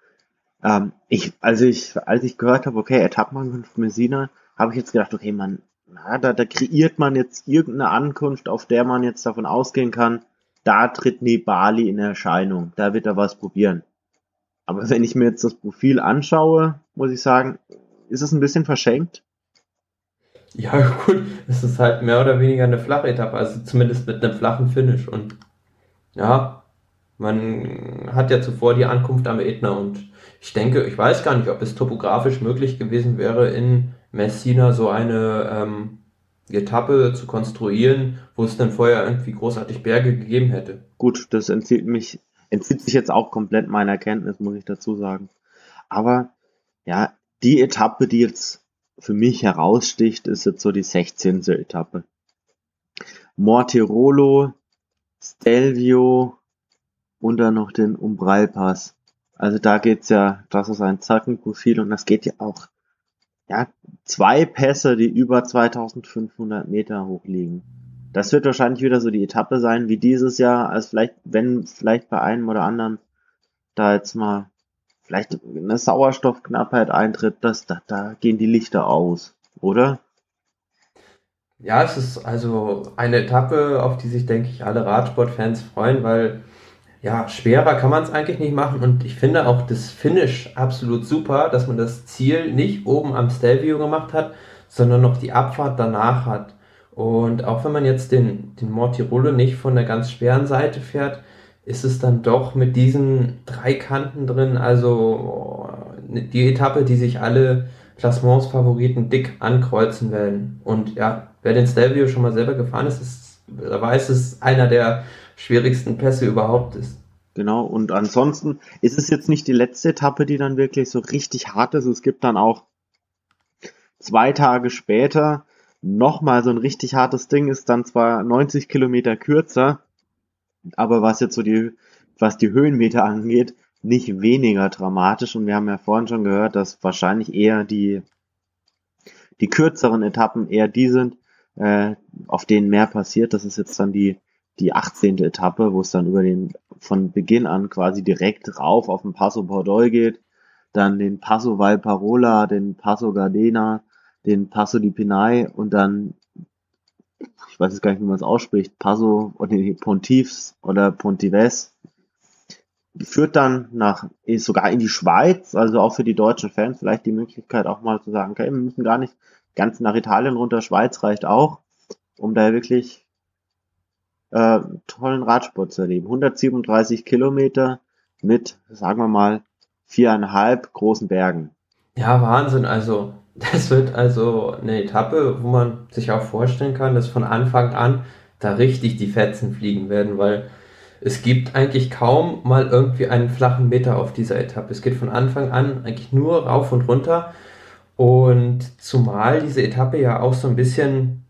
Ähm, ich, also ich, als ich gehört habe, okay, Etappenankunft Messina, habe ich jetzt gedacht, okay, man, na, da, da kreiert man jetzt irgendeine Ankunft, auf der man jetzt davon ausgehen kann, da tritt Nibali in Erscheinung, da wird er was probieren. Aber wenn ich mir jetzt das Profil anschaue, muss ich sagen, ist es ein bisschen verschenkt. Ja, gut, es ist halt mehr oder weniger eine flache Etappe, also zumindest mit einem flachen Finish. Und ja, man hat ja zuvor die Ankunft am Ätna und ich denke, ich weiß gar nicht, ob es topografisch möglich gewesen wäre, in Messina so eine ähm, Etappe zu konstruieren, wo es dann vorher irgendwie großartig Berge gegeben hätte. Gut, das entzieht mich, entzieht sich jetzt auch komplett meiner Kenntnis, muss ich dazu sagen. Aber ja, die Etappe, die jetzt für mich heraussticht, ist jetzt so die 16. Etappe. Mortirolo, Stelvio und dann noch den Umbralpass. Also da geht's ja, das ist ein Zackenprofil und das geht ja auch ja, zwei Pässe, die über 2500 Meter hoch liegen. Das wird wahrscheinlich wieder so die Etappe sein wie dieses Jahr, als vielleicht, wenn vielleicht bei einem oder anderen da jetzt mal vielleicht eine Sauerstoffknappheit eintritt, dass da, da gehen die Lichter aus, oder? Ja, es ist also eine Etappe, auf die sich, denke ich, alle Radsportfans freuen, weil ja, schwerer kann man es eigentlich nicht machen und ich finde auch das Finish absolut super, dass man das Ziel nicht oben am Stelvio gemacht hat, sondern noch die Abfahrt danach hat. Und auch wenn man jetzt den, den Mortirolo nicht von der ganz schweren Seite fährt, ist es dann doch mit diesen drei Kanten drin, also die Etappe, die sich alle Klassements-Favoriten dick ankreuzen werden. Und ja, wer den Stelvio schon mal selber gefahren ist, ist weiß es einer der schwierigsten Pässe überhaupt ist. Genau, und ansonsten ist es jetzt nicht die letzte Etappe, die dann wirklich so richtig hart ist. Es gibt dann auch zwei Tage später nochmal so ein richtig hartes Ding ist dann zwar 90 Kilometer kürzer, aber was jetzt so die, was die Höhenmeter angeht, nicht weniger dramatisch. Und wir haben ja vorhin schon gehört, dass wahrscheinlich eher die, die kürzeren Etappen eher die sind, äh, auf denen mehr passiert. Das ist jetzt dann die, die 18. Etappe, wo es dann über den, von Beginn an quasi direkt rauf auf den Passo Pordoi geht, dann den Passo Valparola, den Passo Gardena, den Passo di Pinay und dann, ich weiß jetzt gar nicht, wie man es ausspricht, Passo oder Pontifs oder Pontives, führt dann nach, sogar in die Schweiz, also auch für die deutschen Fans vielleicht die Möglichkeit auch mal zu sagen, okay, wir müssen gar nicht ganz nach Italien runter, Schweiz reicht auch, um da wirklich äh, tollen Radsport zu erleben. 137 Kilometer mit, sagen wir mal, viereinhalb großen Bergen. Ja, Wahnsinn. Also, das wird also eine Etappe, wo man sich auch vorstellen kann, dass von Anfang an da richtig die Fetzen fliegen werden, weil es gibt eigentlich kaum mal irgendwie einen flachen Meter auf dieser Etappe. Es geht von Anfang an eigentlich nur rauf und runter. Und zumal diese Etappe ja auch so ein bisschen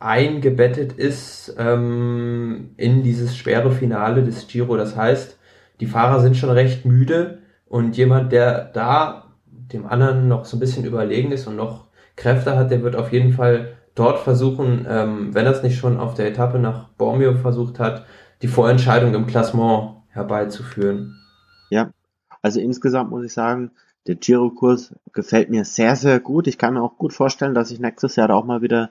eingebettet ist ähm, in dieses schwere Finale des Giro. Das heißt, die Fahrer sind schon recht müde und jemand, der da dem anderen noch so ein bisschen überlegen ist und noch Kräfte hat, der wird auf jeden Fall dort versuchen, ähm, wenn er es nicht schon auf der Etappe nach Bormio versucht hat, die Vorentscheidung im Klassement herbeizuführen. Ja, also insgesamt muss ich sagen, der Giro-Kurs gefällt mir sehr, sehr gut. Ich kann mir auch gut vorstellen, dass ich nächstes Jahr da auch mal wieder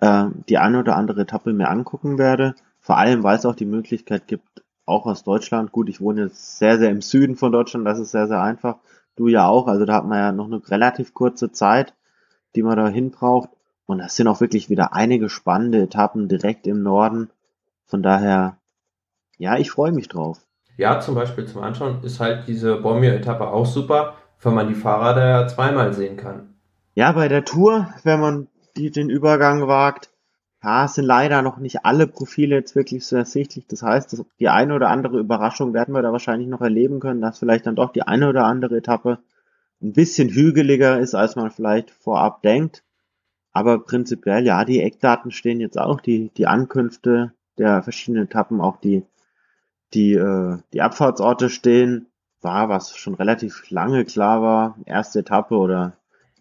äh, die eine oder andere Etappe mir angucken werde. Vor allem, weil es auch die Möglichkeit gibt, auch aus Deutschland. Gut, ich wohne jetzt sehr, sehr im Süden von Deutschland, das ist sehr, sehr einfach. Du ja auch, also da hat man ja noch eine relativ kurze Zeit, die man da hin braucht. Und das sind auch wirklich wieder einige spannende Etappen direkt im Norden. Von daher, ja, ich freue mich drauf. Ja, zum Beispiel zum Anschauen ist halt diese Bormio-Etappe auch super, weil man die Fahrer da ja zweimal sehen kann. Ja, bei der Tour, wenn man die, den Übergang wagt, ja, es sind leider noch nicht alle Profile jetzt wirklich so ersichtlich. Das heißt, die eine oder andere Überraschung werden wir da wahrscheinlich noch erleben können, dass vielleicht dann doch die eine oder andere Etappe ein bisschen hügeliger ist, als man vielleicht vorab denkt. Aber prinzipiell, ja, die Eckdaten stehen jetzt auch, die, die Ankünfte der verschiedenen Etappen, auch die, die, äh, die Abfahrtsorte stehen, war, was schon relativ lange klar war, erste Etappe oder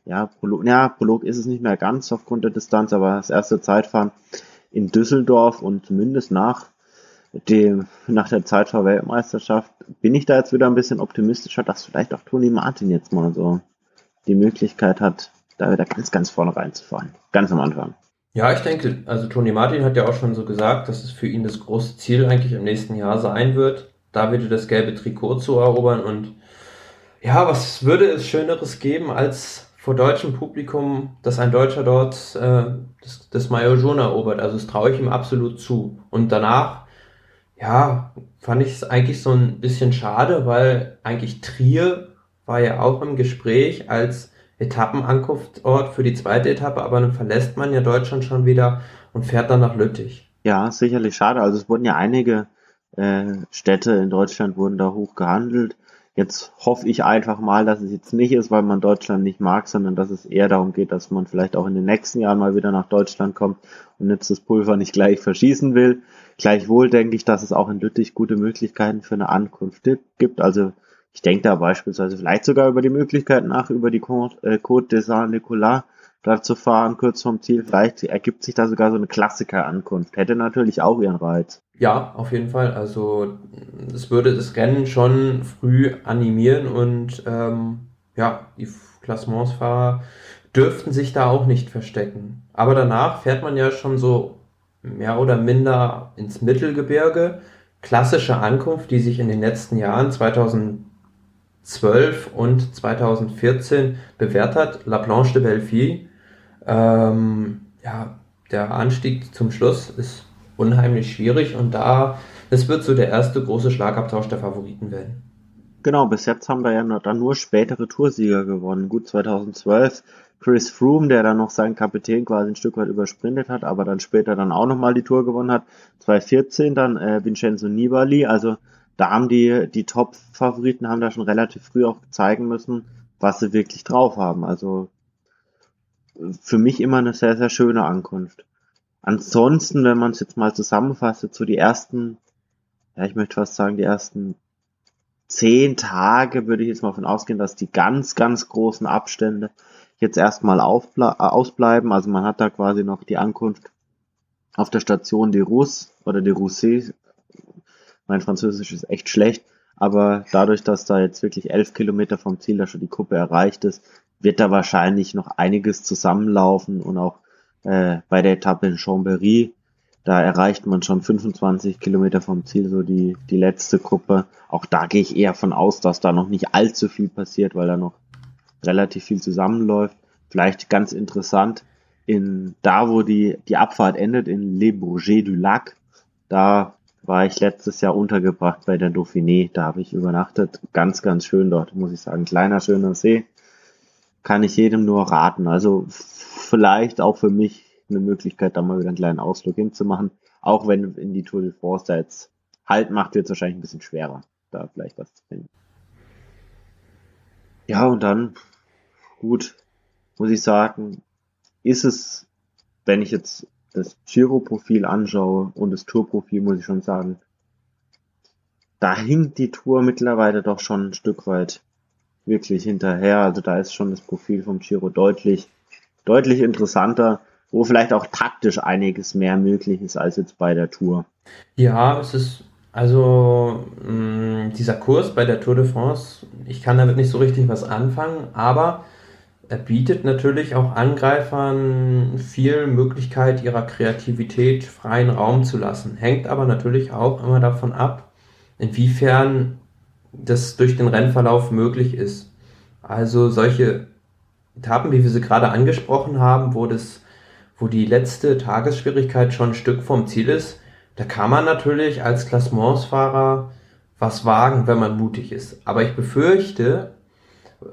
ja, Prolog, ja, Prolog ist es nicht mehr ganz aufgrund der Distanz, aber das erste Zeitfahren in Düsseldorf und zumindest nach dem, nach der Zeitfahr-Weltmeisterschaft bin ich da jetzt wieder ein bisschen optimistischer, dass vielleicht auch Toni Martin jetzt mal so die Möglichkeit hat, da wieder ganz, ganz vorne reinzufahren. Ganz am Anfang. Ja, ich denke, also Toni Martin hat ja auch schon so gesagt, dass es für ihn das große Ziel eigentlich im nächsten Jahr sein wird, da wieder das gelbe Trikot zu erobern und ja, was würde es Schöneres geben, als vor deutschem Publikum, dass ein Deutscher dort äh, das, das Maillot jaune erobert. Also das traue ich ihm absolut zu. Und danach, ja, fand ich es eigentlich so ein bisschen schade, weil eigentlich Trier war ja auch im Gespräch als Etappenankunftsort für die zweite Etappe, aber dann verlässt man ja Deutschland schon wieder und fährt dann nach Lüttich. Ja, sicherlich schade. Also es wurden ja einige äh, Städte in Deutschland wurden da hoch gehandelt. Jetzt hoffe ich einfach mal, dass es jetzt nicht ist, weil man Deutschland nicht mag, sondern dass es eher darum geht, dass man vielleicht auch in den nächsten Jahren mal wieder nach Deutschland kommt und jetzt das Pulver nicht gleich verschießen will. Gleichwohl denke ich, dass es auch in Lüttich gute Möglichkeiten für eine Ankunft gibt. Also ich denke da beispielsweise vielleicht sogar über die Möglichkeit nach, über die Côte, äh, Côte de Saint-Nicolas da zu fahren, kurz vom Ziel. Vielleicht ergibt sich da sogar so eine Klassiker-Ankunft. Hätte natürlich auch ihren Reiz. Ja, auf jeden Fall. Also es würde das Rennen schon früh animieren und ähm, ja, die Klassementsfahrer dürften sich da auch nicht verstecken. Aber danach fährt man ja schon so mehr oder minder ins Mittelgebirge. Klassische Ankunft, die sich in den letzten Jahren 2012 und 2014 bewährt hat. La Planche de Belleville ähm, ja, der Anstieg zum Schluss ist unheimlich schwierig und da, es wird so der erste große Schlagabtausch der Favoriten werden. Genau, bis jetzt haben wir ja nur, dann nur spätere Toursieger gewonnen. Gut, 2012 Chris Froome, der dann noch seinen Kapitän quasi ein Stück weit übersprintet hat, aber dann später dann auch nochmal die Tour gewonnen hat. 2014 dann äh, Vincenzo Nibali, also da haben die, die Top-Favoriten haben da schon relativ früh auch zeigen müssen, was sie wirklich drauf haben. Also für mich immer eine sehr, sehr schöne Ankunft. Ansonsten, wenn man es jetzt mal zusammenfasst, so die ersten, ja, ich möchte fast sagen, die ersten zehn Tage würde ich jetzt mal davon ausgehen, dass die ganz, ganz großen Abstände jetzt erstmal ausbleiben. Also man hat da quasi noch die Ankunft auf der Station de Rousse oder de Rousset. Mein Französisch ist echt schlecht, aber dadurch, dass da jetzt wirklich elf Kilometer vom Ziel da schon die Kuppe erreicht ist, wird da wahrscheinlich noch einiges zusammenlaufen und auch äh, bei der Etappe in Chambéry, da erreicht man schon 25 Kilometer vom Ziel, so die, die letzte Gruppe. Auch da gehe ich eher von aus, dass da noch nicht allzu viel passiert, weil da noch relativ viel zusammenläuft. Vielleicht ganz interessant, in da wo die, die Abfahrt endet, in Le Bourget du Lac, da war ich letztes Jahr untergebracht bei der Dauphiné. Da habe ich übernachtet. Ganz, ganz schön dort, muss ich sagen. Kleiner, schöner See. Kann ich jedem nur raten. Also vielleicht auch für mich eine Möglichkeit, da mal wieder einen kleinen Ausflug hinzumachen. Auch wenn in die Tour de France da jetzt Halt macht, wird es wahrscheinlich ein bisschen schwerer, da vielleicht was zu finden. Ja, und dann, gut, muss ich sagen, ist es, wenn ich jetzt das Giro-Profil anschaue und das Tour-Profil, muss ich schon sagen, da hinkt die Tour mittlerweile doch schon ein Stück weit wirklich hinterher. Also da ist schon das Profil vom Giro deutlich, deutlich interessanter, wo vielleicht auch taktisch einiges mehr möglich ist als jetzt bei der Tour. Ja, es ist also mh, dieser Kurs bei der Tour de France, ich kann damit nicht so richtig was anfangen, aber er bietet natürlich auch Angreifern viel Möglichkeit, ihrer Kreativität freien Raum zu lassen. Hängt aber natürlich auch immer davon ab, inwiefern das durch den Rennverlauf möglich ist. Also solche Etappen, wie wir sie gerade angesprochen haben, wo das, wo die letzte Tagesschwierigkeit schon ein Stück vom Ziel ist, da kann man natürlich als Klassementsfahrer was wagen, wenn man mutig ist. Aber ich befürchte,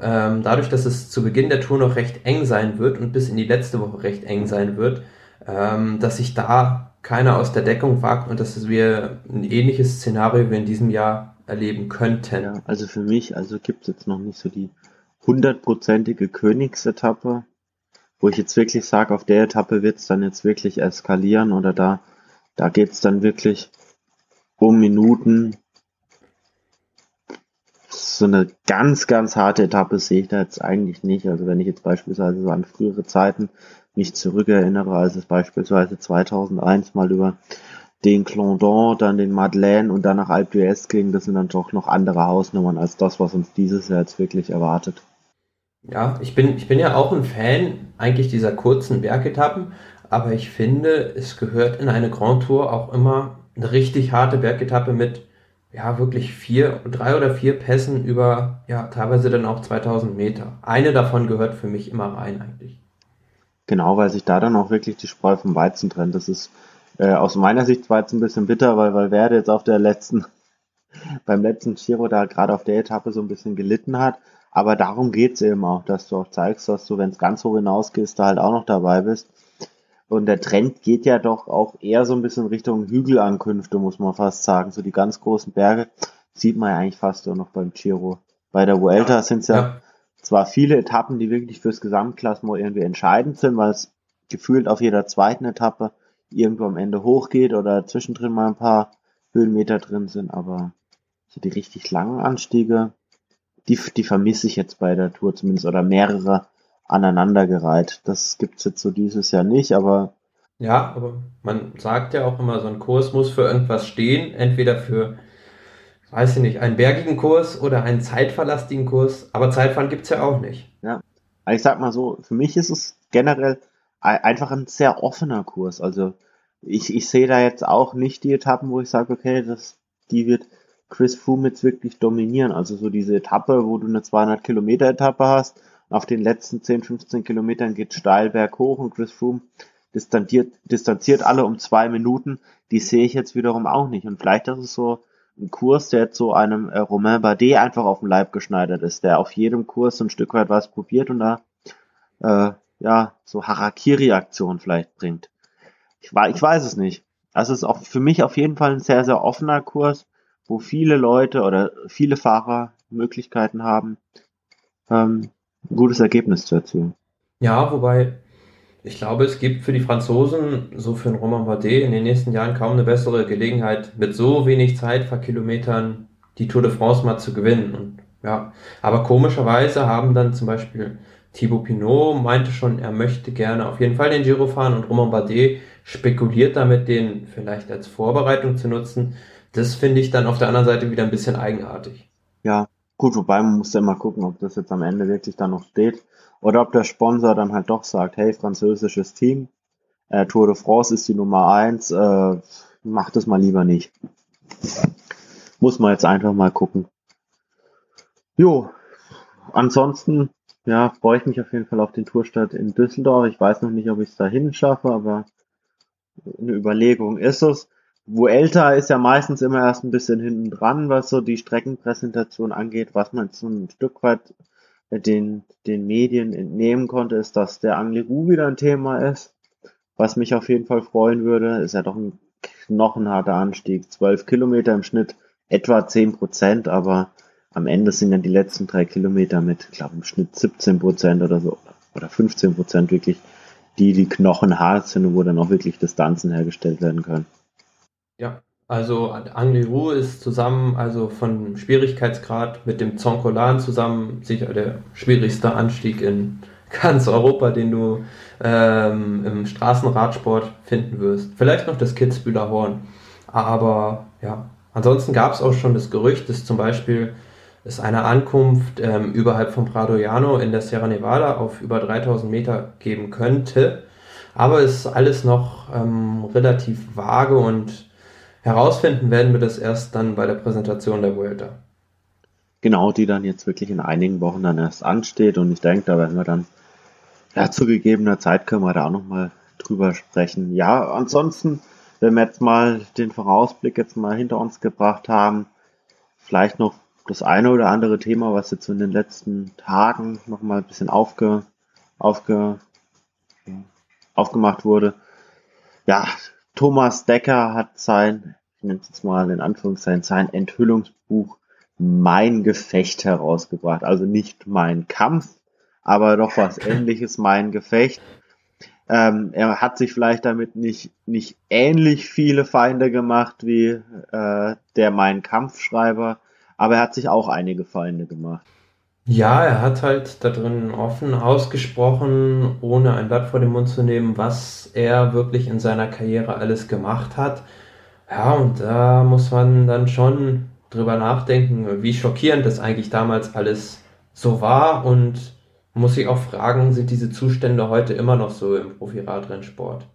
ähm, dadurch, dass es zu Beginn der Tour noch recht eng sein wird und bis in die letzte Woche recht eng sein wird, ähm, dass sich da keiner aus der Deckung wagt und dass wir ein ähnliches Szenario wie in diesem Jahr erleben könnten. Ja, also für mich, also gibt es jetzt noch nicht so die hundertprozentige Königsetappe, wo ich jetzt wirklich sage, auf der Etappe wird es dann jetzt wirklich eskalieren oder da, da geht es dann wirklich um Minuten, so eine ganz, ganz harte Etappe sehe ich da jetzt eigentlich nicht. Also wenn ich jetzt beispielsweise so an frühere Zeiten mich zurückerinnere, als es beispielsweise 2001 mal über den Clondon, dann den Madeleine und dann nach Alpe d'Huez ging, das sind dann doch noch andere Hausnummern als das, was uns dieses Jahr jetzt wirklich erwartet. Ja, ich bin, ich bin ja auch ein Fan eigentlich dieser kurzen Bergetappen, aber ich finde, es gehört in eine Grand Tour auch immer eine richtig harte Bergetappe mit ja, wirklich vier, drei oder vier Pässen über, ja, teilweise dann auch 2000 Meter. Eine davon gehört für mich immer rein eigentlich. Genau, weil sich da dann auch wirklich die Spreu vom Weizen trennt. Das ist äh, aus meiner Sicht zwar jetzt ein bisschen bitter, weil Valverde jetzt auf der letzten, beim letzten Giro da gerade auf der Etappe so ein bisschen gelitten hat. Aber darum geht's eben auch, dass du auch zeigst, dass du, wenn es ganz hoch hinausgehst, da halt auch noch dabei bist. Und der Trend geht ja doch auch eher so ein bisschen Richtung Hügelankünfte, muss man fast sagen. So die ganz großen Berge sieht man ja eigentlich fast auch noch beim Giro. Bei der Vuelta ja, sind es ja, ja, zwar viele Etappen, die wirklich fürs Gesamtklassement irgendwie entscheidend sind, weil es gefühlt auf jeder zweiten Etappe irgendwo am Ende hochgeht oder zwischendrin mal ein paar Höhenmeter drin sind, aber so die richtig langen Anstiege, die, die vermisse ich jetzt bei der Tour zumindest oder mehrere aneinandergereiht. Das gibt's jetzt so dieses Jahr nicht, aber. Ja, aber man sagt ja auch immer, so ein Kurs muss für irgendwas stehen, entweder für, weiß ich nicht, einen bergigen Kurs oder einen zeitverlastigen Kurs, aber Zeitfahren gibt's ja auch nicht. Ja, ich sag mal so, für mich ist es generell einfach ein sehr offener Kurs. Also ich, ich sehe da jetzt auch nicht die Etappen, wo ich sage, okay, das, die wird Chris Froome jetzt wirklich dominieren. Also so diese Etappe, wo du eine 200 Kilometer Etappe hast auf den letzten 10, 15 Kilometern geht steil berghoch und Chris Froome distanziert, distanziert alle um zwei Minuten. Die sehe ich jetzt wiederum auch nicht. Und vielleicht ist es so ein Kurs, der jetzt so einem äh, Romain Bardet einfach auf den Leib geschneidert ist, der auf jedem Kurs so ein Stück weit was probiert und da äh, ja so Harakiri-Aktion vielleicht bringt. Ich, ich weiß es nicht. Also es ist auch für mich auf jeden Fall ein sehr, sehr offener Kurs, wo viele Leute oder viele Fahrer Möglichkeiten haben, ähm, ein gutes Ergebnis zu erzielen. Ja, wobei Ich glaube, es gibt für die Franzosen, so für den Romain Bardet, in den nächsten Jahren kaum eine bessere Gelegenheit, mit so wenig Zeitfahrkilometern die Tour de France mal zu gewinnen. Und, ja, aber komischerweise haben dann zum Beispiel Thibaut Pinot meinte schon, er möchte gerne auf jeden Fall den Giro fahren und Romain Bardet spekuliert damit, den vielleicht als Vorbereitung zu nutzen. Das finde ich dann auf der anderen Seite wieder ein bisschen eigenartig. Ja, gut, wobei man muss ja immer gucken, ob das jetzt am Ende wirklich dann noch steht oder ob der Sponsor dann halt doch sagt, hey, französisches Team, äh, Tour de France ist die Nummer eins, äh, mach das mal lieber nicht. Muss man jetzt einfach mal gucken. Jo, ansonsten, ja, freue ich mich auf jeden Fall auf den Tourstart in Düsseldorf. Ich weiß noch nicht, ob ich es dahin schaffe, aber eine Überlegung ist es. Vuelta ist ja meistens immer erst ein bisschen hinten dran, was so die Streckenpräsentation angeht. Was man so ein Stück weit den, den Medien entnehmen konnte, ist, dass der Angliru wieder ein Thema ist. Was mich auf jeden Fall freuen würde, ist ja doch ein knochenharter Anstieg. 12 Kilometer im Schnitt, etwa 10 Prozent, aber am Ende sind ja die letzten drei Kilometer mit, ich glaube, im Schnitt 17 Prozent oder so, oder 15 Prozent wirklich, die die knochenhart sind und wo dann auch wirklich Distanzen hergestellt werden können. Ja, also Angliru ist zusammen, also von Schwierigkeitsgrad mit dem Zonkolan zusammen sicher der schwierigste Anstieg in ganz Europa, den du ähm, im Straßenradsport finden wirst. Vielleicht noch das Kitzbühler Horn. Aber ja, ansonsten gab es auch schon das Gerücht, dass zum Beispiel es eine Ankunft ähm, überhalb von Prado Llano in der Sierra Nevada auf über 3000 Meter geben könnte. Aber es ist alles noch ähm, relativ vage und Herausfinden werden wir das erst dann bei der Präsentation der Vuelta. Genau, die dann jetzt wirklich in einigen Wochen dann erst ansteht und ich denke, da werden wir dann ja, zu gegebener Zeit können wir da auch nochmal drüber sprechen. Ja, ansonsten, wenn wir jetzt mal den Vorausblick jetzt mal hinter uns gebracht haben, vielleicht noch das eine oder andere Thema, was jetzt in den letzten Tagen nochmal ein bisschen aufge, aufge, aufgemacht wurde. Ja, Thomas Decker hat sein, ich nenne es jetzt mal in Anführungszeichen, sein Enthüllungsbuch Mein Gefecht herausgebracht. Also nicht mein Kampf, aber doch was ähnliches, mein Gefecht. Ähm, er hat sich vielleicht damit nicht, nicht ähnlich viele Feinde gemacht wie äh, der Mein Kampfschreiber, aber er hat sich auch einige Feinde gemacht. Ja, er hat halt da drin offen ausgesprochen, ohne ein Blatt vor den Mund zu nehmen, was er wirklich in seiner Karriere alles gemacht hat. Ja, und da muss man dann schon drüber nachdenken, wie schockierend das eigentlich damals alles so war und muss sich auch fragen, sind diese Zustände heute immer noch so im Profiradrennsport?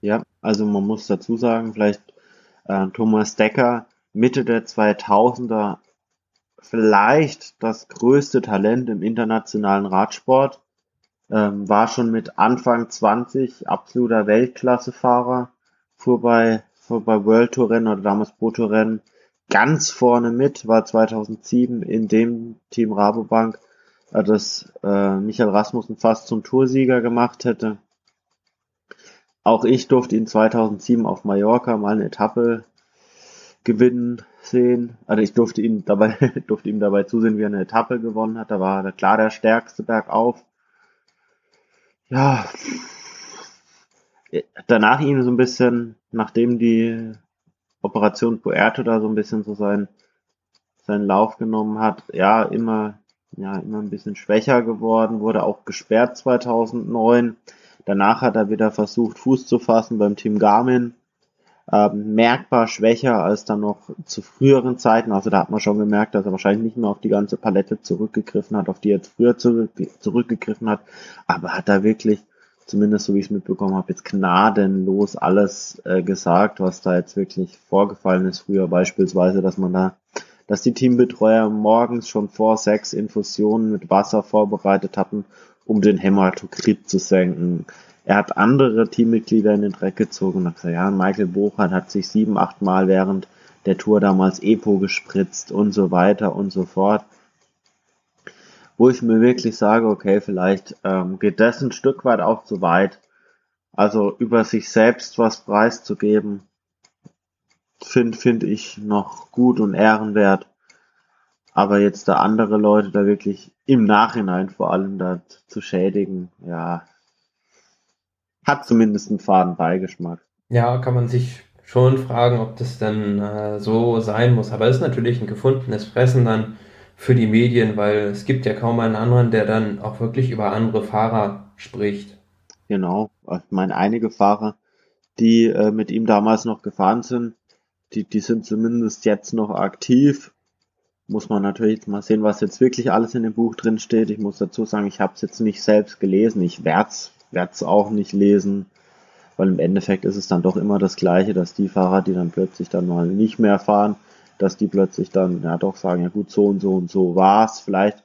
Ja, also man muss dazu sagen, vielleicht äh, Thomas Decker Mitte der 2000er vielleicht das größte Talent im internationalen Radsport. Ähm, war schon mit Anfang 20 absoluter Weltklassefahrer, fuhr bei, fuhr bei World Tour Rennen oder damals Pro Tour Rennen ganz vorne mit, war 2007 in dem Team Rabobank, äh, das äh, Michael Rasmussen fast zum Toursieger gemacht hätte. Auch ich durfte ihn 2007 auf Mallorca mal eine Etappe gewinnen sehen. Also ich durfte ihn dabei, durfte ihm dabei zusehen, wie er eine Etappe gewonnen hat. Da war er klar der stärkste bergauf. Ja, danach ihn so ein bisschen, nachdem die Operation Puerto da so ein bisschen so sein, seinen Lauf genommen hat, ja, immer, ja, immer ein bisschen schwächer geworden, wurde auch gesperrt 2009. Danach hat er wieder versucht, Fuß zu fassen beim Team Garmin ähm, merkbar schwächer als dann noch zu früheren Zeiten. Also da hat man schon gemerkt, dass er wahrscheinlich nicht mehr auf die ganze Palette zurückgegriffen hat, auf die er früher zurück, zurückgegriffen hat. Aber hat er wirklich, zumindest so wie ich es mitbekommen habe, jetzt gnadenlos alles äh, gesagt, was da jetzt wirklich vorgefallen ist. Früher beispielsweise, dass man da dass die Teambetreuer morgens schon vor sechs Infusionen mit Wasser vorbereitet hatten, um den Hämatokrit zu senken er hat andere Teammitglieder in den Dreck gezogen und hat gesagt, ja, Michael Bochert hat sich sieben, acht Mal während der Tour damals Epo gespritzt und so weiter und so fort. Wo ich mir wirklich sage, okay, vielleicht ähm, geht das ein Stück weit auch zu weit. Also über sich selbst was preiszugeben, finde find ich noch gut und ehrenwert. Aber jetzt da andere Leute da wirklich im Nachhinein vor allem da zu schädigen, ja, hat zumindest einen faden Beigeschmack. Ja, kann man sich schon fragen, ob das denn äh, so sein muss. Aber es ist natürlich ein gefundenes Fressen dann für die Medien, weil es gibt ja kaum einen anderen, der dann auch wirklich über andere Fahrer spricht. Genau. Ich meine, einige Fahrer, die äh, mit ihm damals noch gefahren sind, die, die sind zumindest jetzt noch aktiv. Muss man natürlich mal sehen, was jetzt wirklich alles in dem Buch drin steht. Ich muss dazu sagen, ich habe es jetzt nicht selbst gelesen. Ich werde es auch nicht lesen, weil im Endeffekt ist es dann doch immer das Gleiche, dass die Fahrer, die dann plötzlich dann mal nicht mehr fahren, dass die plötzlich dann ja doch sagen, ja gut, so und so und so war's. Vielleicht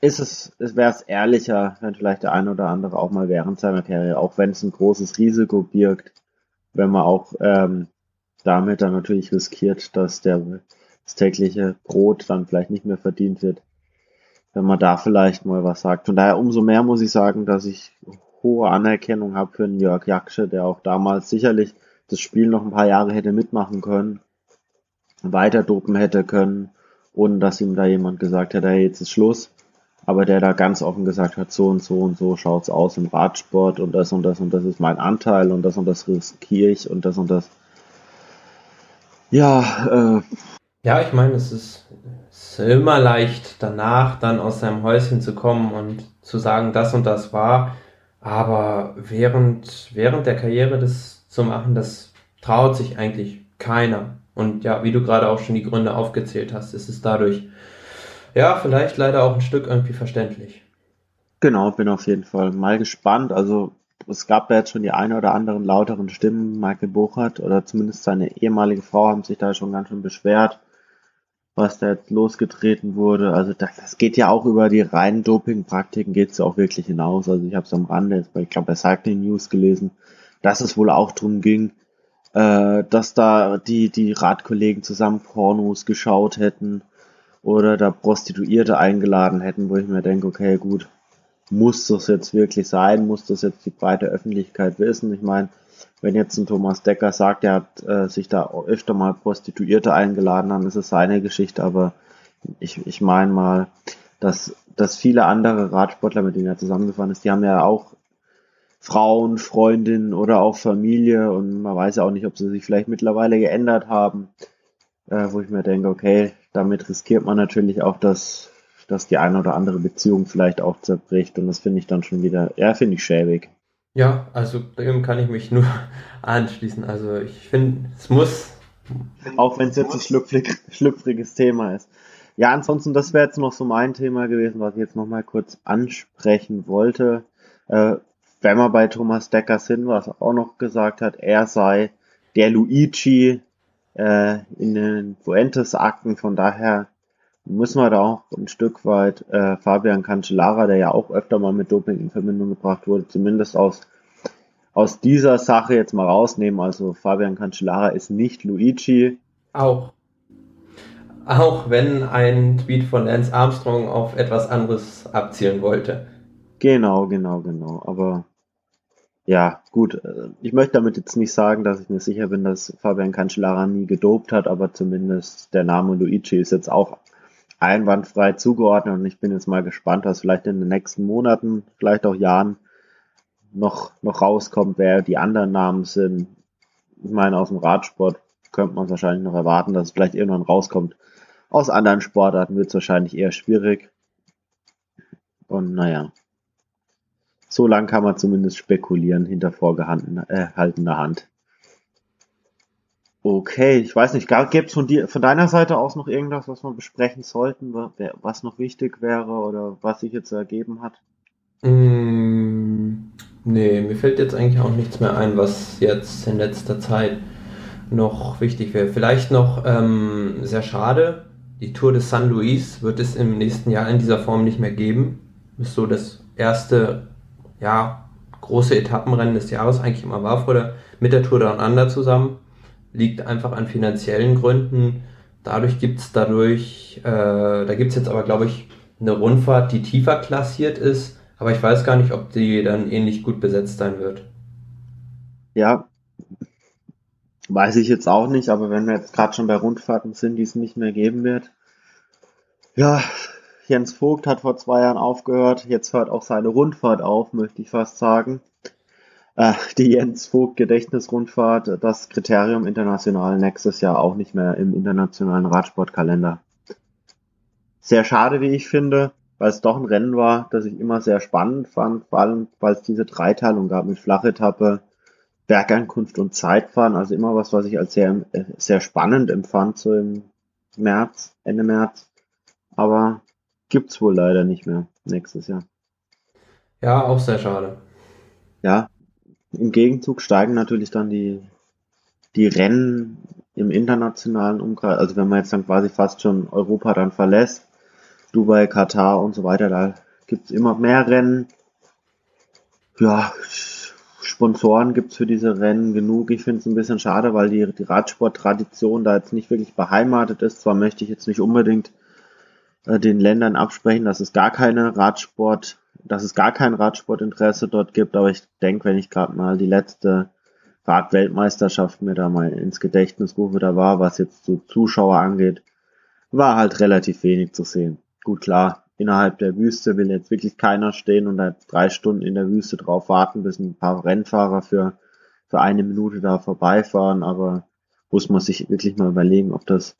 ist es, es wäre es ehrlicher, wenn vielleicht der eine oder andere auch mal während seiner Karriere, auch wenn es ein großes Risiko birgt, wenn man auch ähm, damit dann natürlich riskiert, dass der, das tägliche Brot dann vielleicht nicht mehr verdient wird, wenn man da vielleicht mal was sagt. Von daher umso mehr muss ich sagen, dass ich hohe Anerkennung habe für den Jörg Jaksche, der auch damals sicherlich das Spiel noch ein paar Jahre hätte mitmachen können, weiter dopen hätte können, ohne dass ihm da jemand gesagt hätte, hey, jetzt ist Schluss. Aber der da ganz offen gesagt hat, so und so und so schaut's aus im Radsport und das und das und das ist mein Anteil und das und das riskiere ich und das und das ja, äh. Ja, ich meine, es ist, es ist immer leicht, danach dann aus seinem Häuschen zu kommen und zu sagen, das und das war. Aber während, während der Karriere das zu machen, das traut sich eigentlich keiner. Und ja, wie du gerade auch schon die Gründe aufgezählt hast, ist es dadurch, ja, vielleicht leider auch ein Stück irgendwie verständlich. Genau, bin auf jeden Fall mal gespannt. Also es gab ja jetzt schon die eine oder anderen lauteren Stimmen. Michael Buchert oder zumindest seine ehemalige Frau haben sich da schon ganz schön beschwert, was da jetzt losgetreten wurde. Also das, das geht ja auch über die reinen Dopingpraktiken, geht es ja auch wirklich hinaus. Also ich habe es am Rande jetzt bei, ich glaube, bei Cycling News gelesen, dass es wohl auch drum ging, äh, dass da die, die Radkollegen zusammen Pornos geschaut hätten oder da Prostituierte eingeladen hätten, wo ich mir denke, okay, gut, muss das jetzt wirklich sein? Muss das jetzt die breite Öffentlichkeit wissen? Ich meine, wenn jetzt ein Thomas Decker sagt, er hat äh, sich da öfter mal Prostituierte eingeladen, dann ist es seine Geschichte, aber ich, ich meine mal, dass, dass viele andere Radsportler, mit denen er zusammengefahren ist, die haben ja auch Frauen, Freundinnen oder auch Familie und man weiß ja auch nicht, ob sie sich vielleicht mittlerweile geändert haben, äh, wo ich mir denke, okay, damit riskiert man natürlich auch, dass dass die eine oder andere Beziehung vielleicht auch zerbricht. Und das finde ich dann schon wieder, ja, finde ich schäbig. Ja, also dem kann ich mich nur anschließen. Also ich finde, es muss. Auch wenn es jetzt ein schlüpfrig, schlüpfriges Thema ist. Ja, ansonsten, das wäre jetzt noch so mein Thema gewesen, was ich jetzt noch mal kurz ansprechen wollte. Äh, wenn wir bei Thomas Decker sind, was auch noch gesagt hat, er sei der Luigi äh, in den Fuentes-Akten, von daher müssen wir da auch ein Stück weit äh, Fabian Cancellara, der ja auch öfter mal mit Doping in Verbindung gebracht wurde, zumindest aus, aus dieser Sache jetzt mal rausnehmen. Also Fabian Cancellara ist nicht Luigi. Auch. Auch wenn ein Tweet von Lance Armstrong auf etwas anderes abzielen wollte. Genau, genau, genau. Aber ja, gut. Äh, ich möchte damit jetzt nicht sagen, dass ich mir sicher bin, dass Fabian Cancellara nie gedopt hat, aber zumindest der Name Luigi ist jetzt auch einwandfrei zugeordnet und ich bin jetzt mal gespannt, was vielleicht in den nächsten Monaten, vielleicht auch Jahren noch, noch rauskommt, wer die anderen Namen sind. Ich meine, aus dem Radsport könnte man wahrscheinlich noch erwarten, dass es vielleicht irgendwann rauskommt. Aus anderen Sportarten wird es wahrscheinlich eher schwierig. Und naja, so lang kann man zumindest spekulieren hinter vorgehaltener äh, Hand. Okay, ich weiß nicht, gäbe es von dir, von deiner Seite aus noch irgendwas, was wir besprechen sollten, was noch wichtig wäre oder was sich jetzt ergeben hat? Mm, nee, mir fällt jetzt eigentlich auch nichts mehr ein, was jetzt in letzter Zeit noch wichtig wäre. Vielleicht noch ähm, sehr schade, die Tour de San Luis wird es im nächsten Jahr in dieser Form nicht mehr geben. Ist so das erste, ja, große Etappenrennen des Jahres eigentlich immer war vor der, mit der Tour Down Under zusammen liegt einfach an finanziellen Gründen. Dadurch gibt es dadurch, äh, da gibt es jetzt aber, glaube ich, eine Rundfahrt, die tiefer klassiert ist, aber ich weiß gar nicht, ob die dann ähnlich gut besetzt sein wird. Ja, weiß ich jetzt auch nicht, aber wenn wir jetzt gerade schon bei Rundfahrten sind, die es nicht mehr geben wird. Ja, Jens Vogt hat vor zwei Jahren aufgehört, jetzt hört auch seine Rundfahrt auf, möchte ich fast sagen. Äh, die Jens Vogt Gedächtnisrundfahrt das Kriterium international nächstes Jahr auch nicht mehr im internationalen Radsportkalender. Sehr schade, wie ich finde, weil es doch ein Rennen war, das ich immer sehr spannend fand, vor allem weil es diese Dreiteilung gab mit Flachetappe, Bergankunft und Zeitfahren, also immer was, was ich als sehr, sehr spannend empfand, so im März, Ende März. Aber gibt's wohl leider nicht mehr nächstes Jahr. Ja, auch sehr schade. Ja, im Gegenzug steigen natürlich dann die, die Rennen im internationalen Umkreis, also wenn man jetzt dann quasi fast schon Europa dann verlässt, Dubai, Katar und so weiter, da gibt's immer mehr Rennen. Ja, Sponsoren gibt's für diese Rennen genug. Ich finde es ein bisschen schade, weil die, die Radsporttradition da jetzt nicht wirklich beheimatet ist. Zwar möchte ich jetzt nicht unbedingt äh, den Ländern absprechen, dass es gar keine Radsport dass es gar kein Radsportinteresse dort gibt, aber ich denke, wenn ich gerade mal die letzte Radweltmeisterschaft mir da mal ins Gedächtnis rufe, da war, was jetzt so Zuschauer angeht, war halt relativ wenig zu sehen. Gut, klar, innerhalb der Wüste will jetzt wirklich keiner stehen und da drei Stunden in der Wüste drauf warten, bis ein paar Rennfahrer für, für eine Minute da vorbeifahren, aber muss man sich wirklich mal überlegen, ob das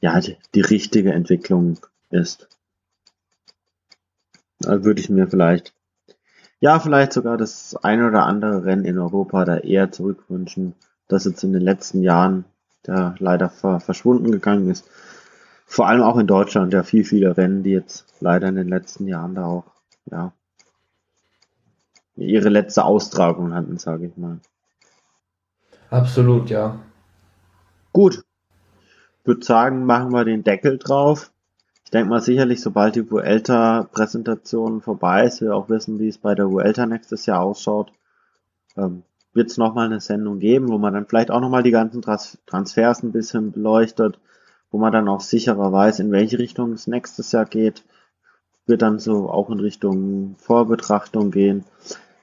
ja die richtige Entwicklung ist. Da würde ich mir vielleicht, ja, vielleicht sogar das ein oder andere Rennen in Europa da eher zurückwünschen, das jetzt in den letzten Jahren da leider ver verschwunden gegangen ist. Vor allem auch in Deutschland ja viel, viele Rennen, die jetzt leider in den letzten Jahren da auch, ja, ihre letzte Austragung hatten, sage ich mal. Absolut, ja. Gut. Ich würde sagen, machen wir den Deckel drauf denke mal sicherlich, sobald die Vuelta-Präsentation vorbei ist, wir auch wissen, wie es bei der Vuelta nächstes Jahr ausschaut, ähm, wird es nochmal eine Sendung geben, wo man dann vielleicht auch nochmal die ganzen Trans Transfers ein bisschen beleuchtet, wo man dann auch sicherer weiß, in welche Richtung es nächstes Jahr geht. Wird dann so auch in Richtung Vorbetrachtung gehen.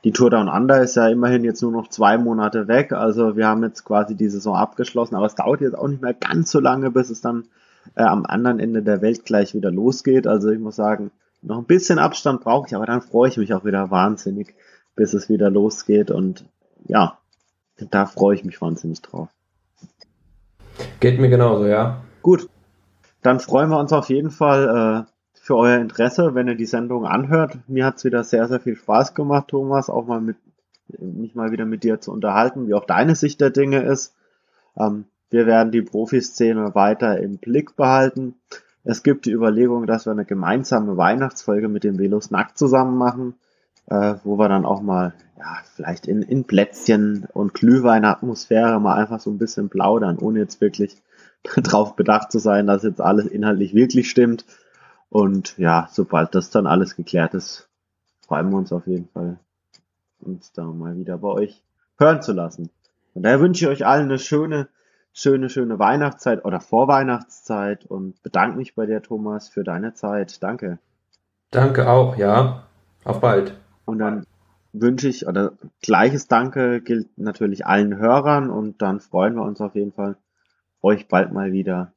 Die Tour Down Under ist ja immerhin jetzt nur noch zwei Monate weg, also wir haben jetzt quasi die Saison abgeschlossen, aber es dauert jetzt auch nicht mehr ganz so lange, bis es dann äh, am anderen Ende der Welt gleich wieder losgeht. Also ich muss sagen, noch ein bisschen Abstand brauche ich, aber dann freue ich mich auch wieder wahnsinnig, bis es wieder losgeht. Und ja, da freue ich mich wahnsinnig drauf. Geht mir genauso, ja. Gut, dann freuen wir uns auf jeden Fall äh, für euer Interesse, wenn ihr die Sendung anhört. Mir hat es wieder sehr, sehr viel Spaß gemacht, Thomas, auch mal mit mich mal wieder mit dir zu unterhalten, wie auch deine Sicht der Dinge ist. Ähm, wir werden die Profiszene weiter im Blick behalten. Es gibt die Überlegung, dass wir eine gemeinsame Weihnachtsfolge mit dem Velos nackt zusammen machen, äh, wo wir dann auch mal, ja, vielleicht in, in Plätzchen und Glühweinatmosphäre mal einfach so ein bisschen plaudern, ohne jetzt wirklich darauf bedacht zu sein, dass jetzt alles inhaltlich wirklich stimmt. Und ja, sobald das dann alles geklärt ist, freuen wir uns auf jeden Fall, uns da mal wieder bei euch hören zu lassen. Und daher wünsche ich euch allen eine schöne schöne, schöne Weihnachtszeit oder Vorweihnachtszeit und bedanke mich bei dir, Thomas, für deine Zeit. Danke. Danke auch, ja. Auf bald. Und dann wünsche ich, oder gleiches Danke gilt natürlich allen Hörern und dann freuen wir uns auf jeden Fall, euch bald mal wieder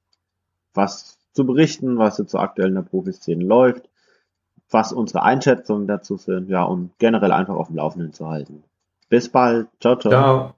was zu berichten, was jetzt so aktuell in der Profiszene läuft, was unsere Einschätzungen dazu sind, ja, und generell einfach auf dem Laufenden zu halten. Bis bald. Ciao, ciao. Ciao.